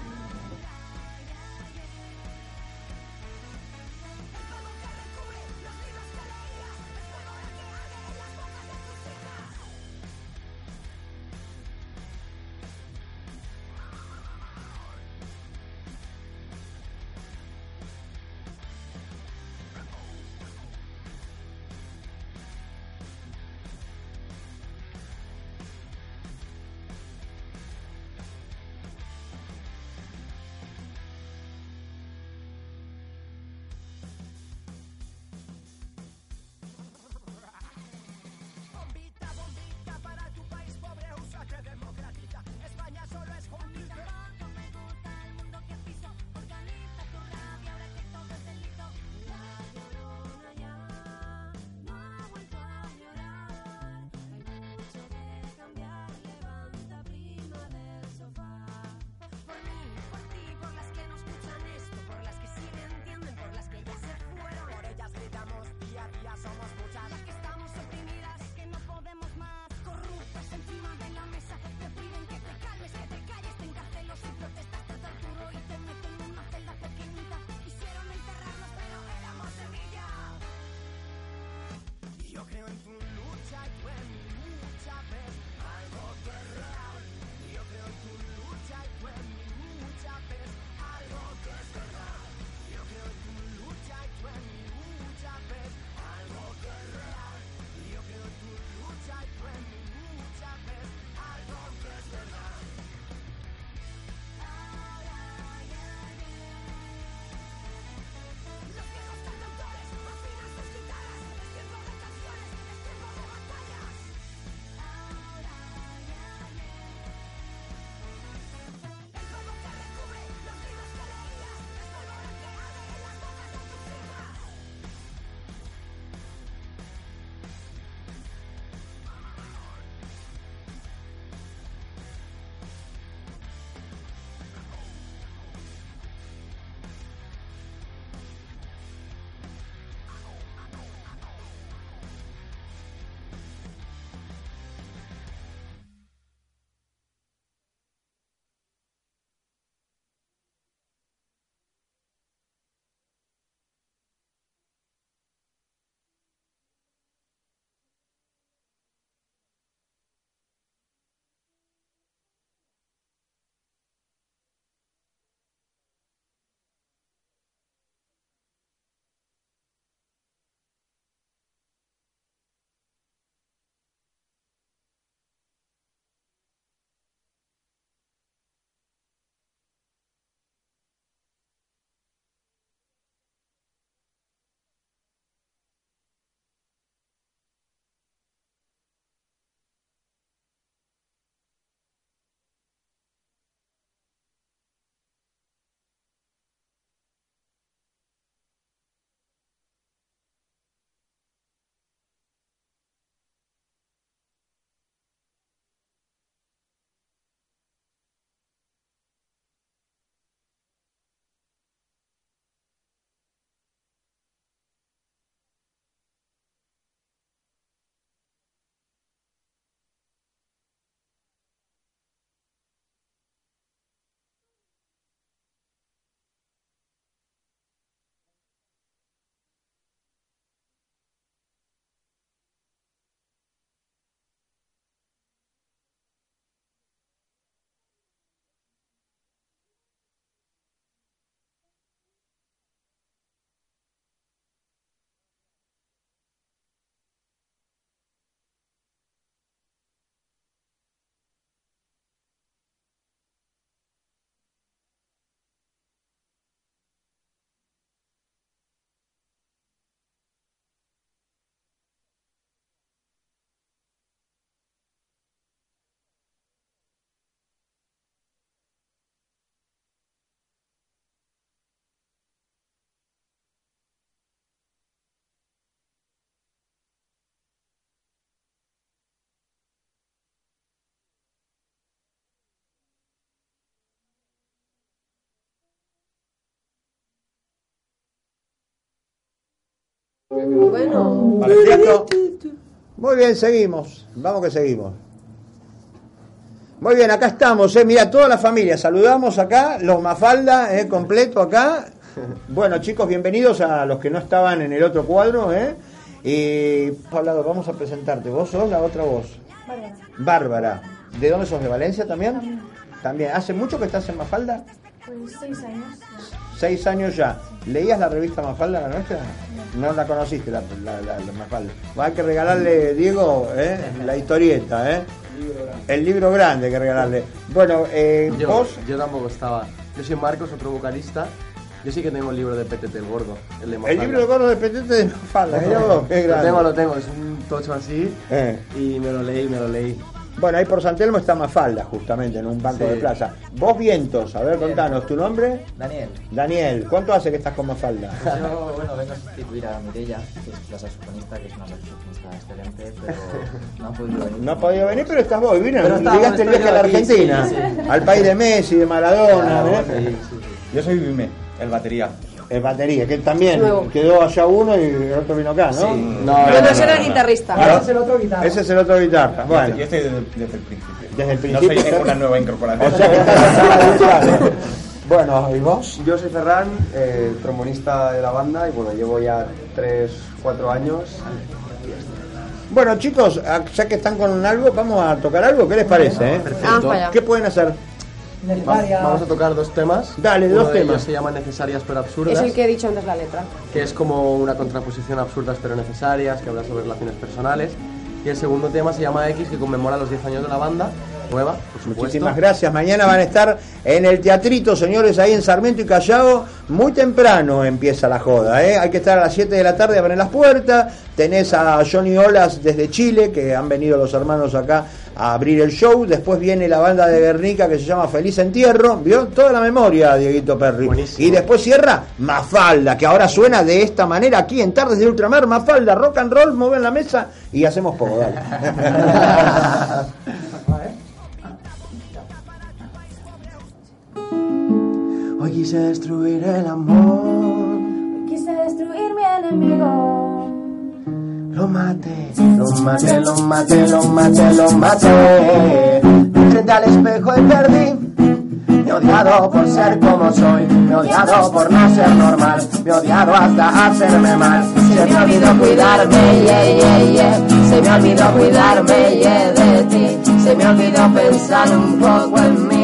Bueno. Muy bien, seguimos. Vamos que seguimos. Muy bien, acá estamos, eh. Mira, toda la familia. Saludamos acá, los Mafalda, eh, completo acá. Bueno, chicos, bienvenidos a los que no estaban en el otro cuadro, eh. Y, Pablo, vamos a presentarte. ¿Vos sos la otra voz? Bárbara. ¿De dónde sos? ¿De Valencia también? También. ¿Hace mucho que estás en Mafalda? Pues seis años. Seis años ya. ¿Leías la revista Mafalda, la nuestra? No la conociste, la, la, la- la Mafalda. Hay que regalarle, Diego, ¿eh? la historieta, ¿eh? El libro grande hay que regalarle. Bueno, eh, Yo, vos, yo tampoco estaba. Yo soy Marcos, otro vocalista. Yo sí que tengo el libro de PTT el Gordo. El, de el libro de gordo de Petete de Mafalda, qué Lo grande. tengo, lo tengo. Es un tocho así. Eh. Y me lo leí, me lo leí. Bueno, ahí por San Telmo está Mafalda, justamente, en un banco Sí. de plaza. Vos vientos, a ver, contanos, ¿tu nombre? Daniel, Daniel, ¿cuánto hace que estás con Mafalda? yo bueno, vengo a sustituir a Mireia, que es la saxofonista, que es una saxofonista excelente, pero no ha podido venir. No ha podido venir, pero estás vos. Vino, llegaste el viaje a la Argentina, sí, sí. al país de Messi, de Maradona. Claro. Yo soy Vime, el batería. El batería, que también Nuevo. quedó allá uno y el otro vino acá, ¿no? Sí. No, pero no será el guitarrista. Claro. Ese es el otro guitarra. Ese es el otro guitarra. Bueno, Yo estoy desde, desde el principio. desde el No principio. soy está- una nueva incorporación. O sea que estás [laughs] Bueno, ¿y vos? Yo soy Ferran, eh, trombonista de la banda y bueno, llevo ya 3, 4 años. Bueno, chicos, ah, ya que están con algo, vamos a tocar algo. ¿Qué les parece? eh? Allá. ¿Qué pueden hacer? Vamos a tocar dos temas. Dale, Uno dos de ellos temas. se llama Necesarias pero Es absurdas. el que he dicho antes la letra. que es como una contraposición absurdas pero necesarias, que habla sobre relaciones personales. Y el segundo tema se llama X, que conmemora los 10 años de la banda, nueva, por supuesto. Muchísimas gracias. Mañana van a estar en el teatrito, señores, ahí en Sarmiento y Callao. Muy temprano empieza la joda, ¿eh? Hay que estar a las 7 de la tarde, abren las puertas. Tenés a Johnny Olas desde Chile, que han venido los hermanos acá a abrir el show. Después viene la banda de Guernica que se llama Feliz Entierro. ¿Vio? Toda la memoria, Dieguito Perry. Buenísimo. Y después cierra Mafalda, que ahora suena de esta manera aquí en Tardes de Ultramar. Mafalda, rock and roll, mueven la mesa y hacemos poco, dale. [laughs] Hoy quise destruir el amor, Quise destruir mi enemigo. lo maté, lo maté, lo maté, lo maté, lo maté. Frente al espejo y perdí. Me he odiado por ser como soy, me he odiado por no ser normal, me he odiado hasta hacerme mal. Se me olvidó cuidarme, yeah, yeah, yeah. Se me olvidó cuidarme, yeah, de ti. Se me olvidó pensar un poco en mí.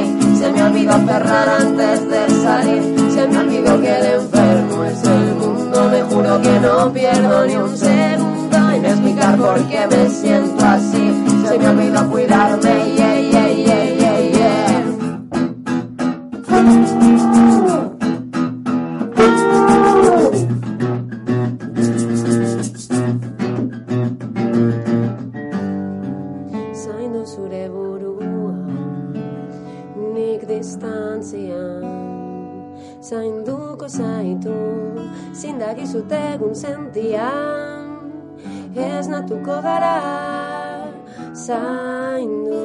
Se me olvidó cerrar antes de salir. Se me olvidó que el enfermo es el mundo. Me juro que no pierdo ni un segundo en explicar por qué me siento así. Se me olvidó cuidarme, yeah, Zainduko zaitu Zindakizut egun sentian Ez natuko gara Zaindu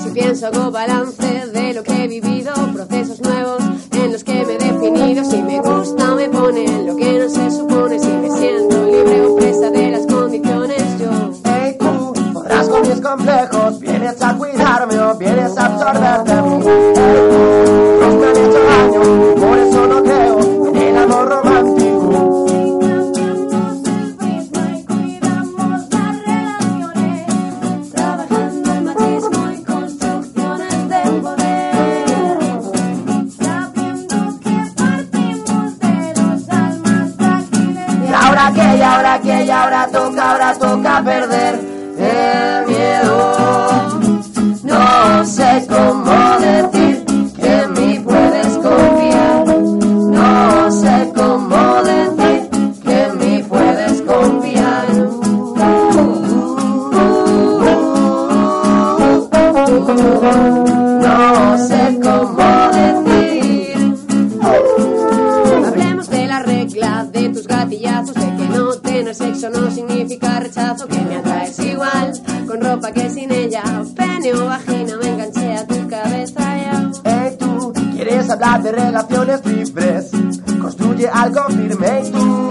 Si pienso hago balance de lo que he vivido, procesos nuevos en los que me he definido. Si me gusta me pone lo que no se supone. Si me siento libre o presa de las condiciones, yo. Hey tú, podrás con mis complejos, vienes a cuidarme o vienes a absorber de mí. Hey tú, ahora toca, ahora toca perder el miedo. No sé cómo decir de relaciones libres, construye algo firme y tú.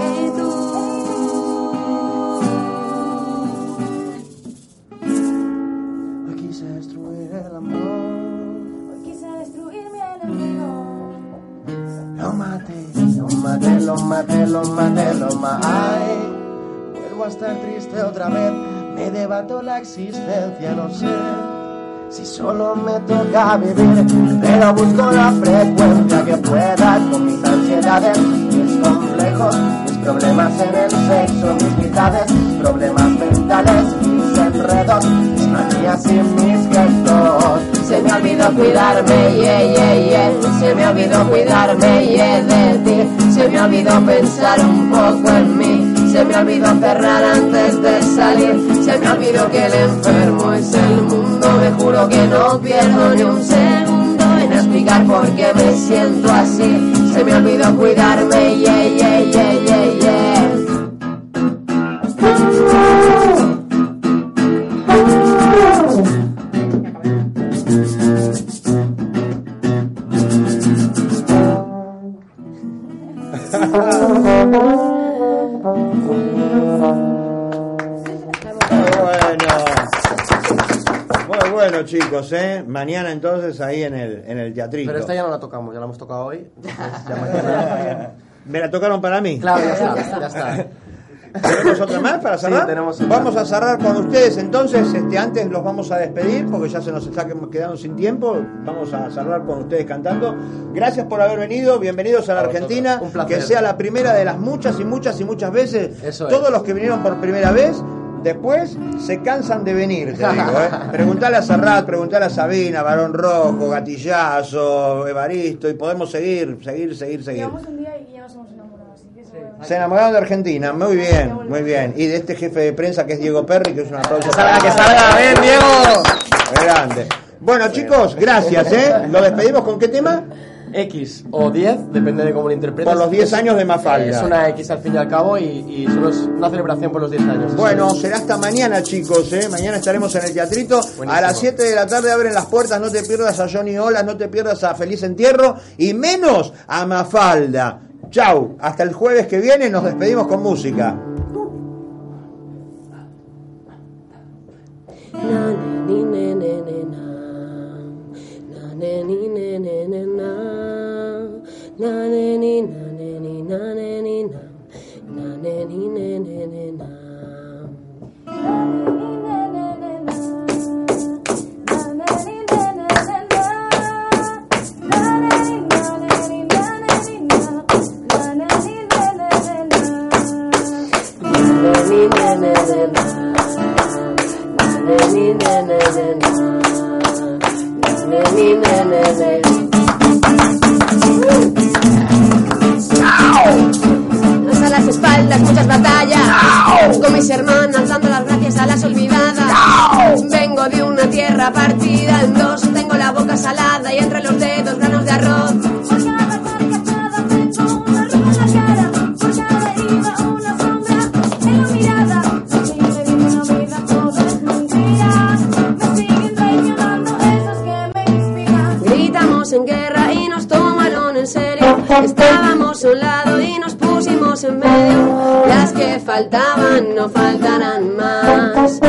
Hoy quise destruir el amor, Hoy quise destruir mi enemigo. lo maté, lo maté, lo maté, lo maté, lo maté. Vuelvo a estar triste otra vez, me debato la existencia, no sé. Si solo me toca vivir, olvidó cerrar antes de salir. Se me olvidó que el enfermo es el mundo. Me juro que no pierdo ni un segundo en explicar por qué me siento así. Se me olvidó cuidarme, Mañana entonces ahí en el, en el teatrito. Pero esta ya no la tocamos, ya la hemos tocado hoy. entonces ya [laughs] mañana- ¿Me la tocaron para mí? Claro, ya está, ya está. [laughs] ¿Tenemos otra más para cerrar? Sí, tenemos otra. Vamos a cerrar con ustedes entonces. Este, antes los vamos a despedir porque ya se nos está quedando sin tiempo. Vamos a cerrar con ustedes cantando. Gracias por haber venido. Bienvenidos a la. Argentina. Que sea la primera de las muchas y muchas y muchas veces. Eso es. Todos los que vinieron por primera vez. Después se cansan de venir, te digo, ¿eh? [laughs] Preguntale a Serrat, preguntale a Sabina, Barón Rojo, Gatillazo, Evaristo, y podemos seguir, seguir, seguir, seguir. Llevamos un día y ya nos hemos enamorado, así que eso Se enamoraron de Argentina, muy bien, muy bien. Y de este jefe de prensa que es Diego Perry, que es un aplauso. Que salga, que salga, ven, Diego. Grande. Bueno, chicos, gracias, ¿eh? ¿Lo despedimos con qué tema? X o 10, depende de cómo lo interpretes. Por los 10 años de Mafalda. Es una X al fin y al cabo y, y solo es una celebración por los 10 años. Bueno, será hasta mañana, chicos, ¿eh? Mañana estaremos en el teatrito. A las 7 de la tarde abren las puertas. No te pierdas a Johnny Ola, no te pierdas a Feliz Entierro y menos a Mafalda. Chau, hasta el jueves que viene nos despedimos con música. Na ni ne ne ne na. Na ne ni ne ne ne na. Na ne ni na ne ni na ne ni na. Na ne ni ne ne ne na. Na ne ni ne ne ne na. Na ne ni ne ne ne na. Na ne ni ne espaldas muchas batallas. Con mis hermanas dando las gracias a las olvidadas. Vengo de una tierra partida no faltarán más.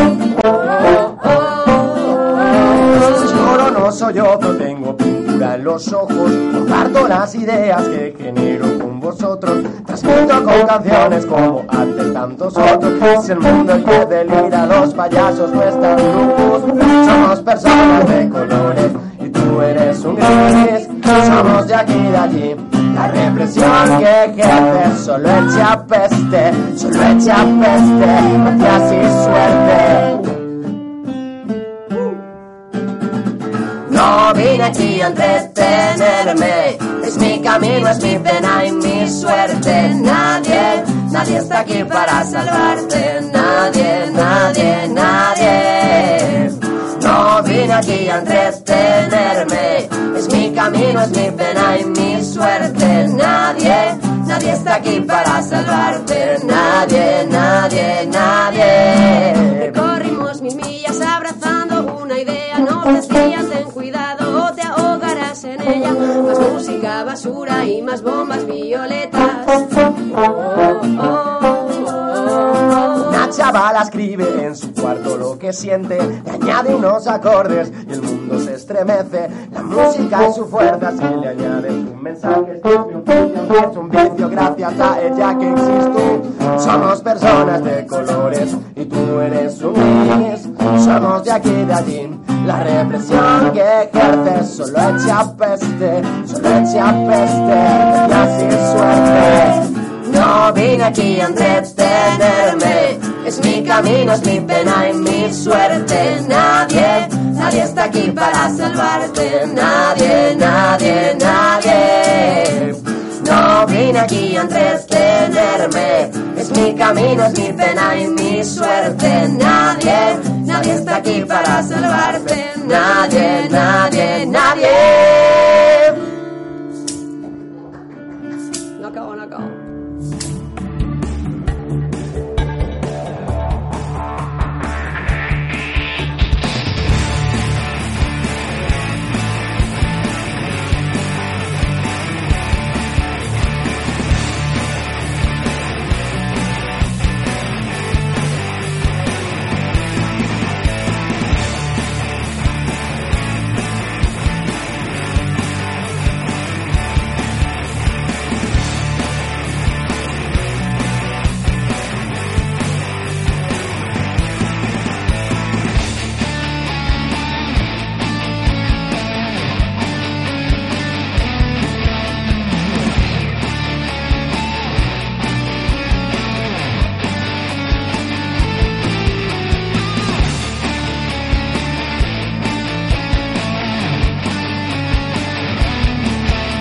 Lloro no soy yo, tengo pintura en los ojos. Comparto las ideas que genero con vosotros. Transmito con canciones como ante tantos otros. Si el mundo que delira, los payasos no están locos. Somos personas de siente, le añade unos acordes y el mundo se estremece. La música es su fuerza, si le añades un mensaje, es un vicio gracias a ella que existo. Somos personas de colores y tú eres un gris. Somos de aquí de allí. La represión que ejerces solo echa peste, solo echa peste, y así suerte. No vine aquí a entretenerme, es mi camino, es mi para salvarte, nadie, nadie, nadie. No vine aquí a entretenerme, es mi camino, es mi pena y mi suerte. Nadie, nadie está aquí para salvarte, nadie, nadie.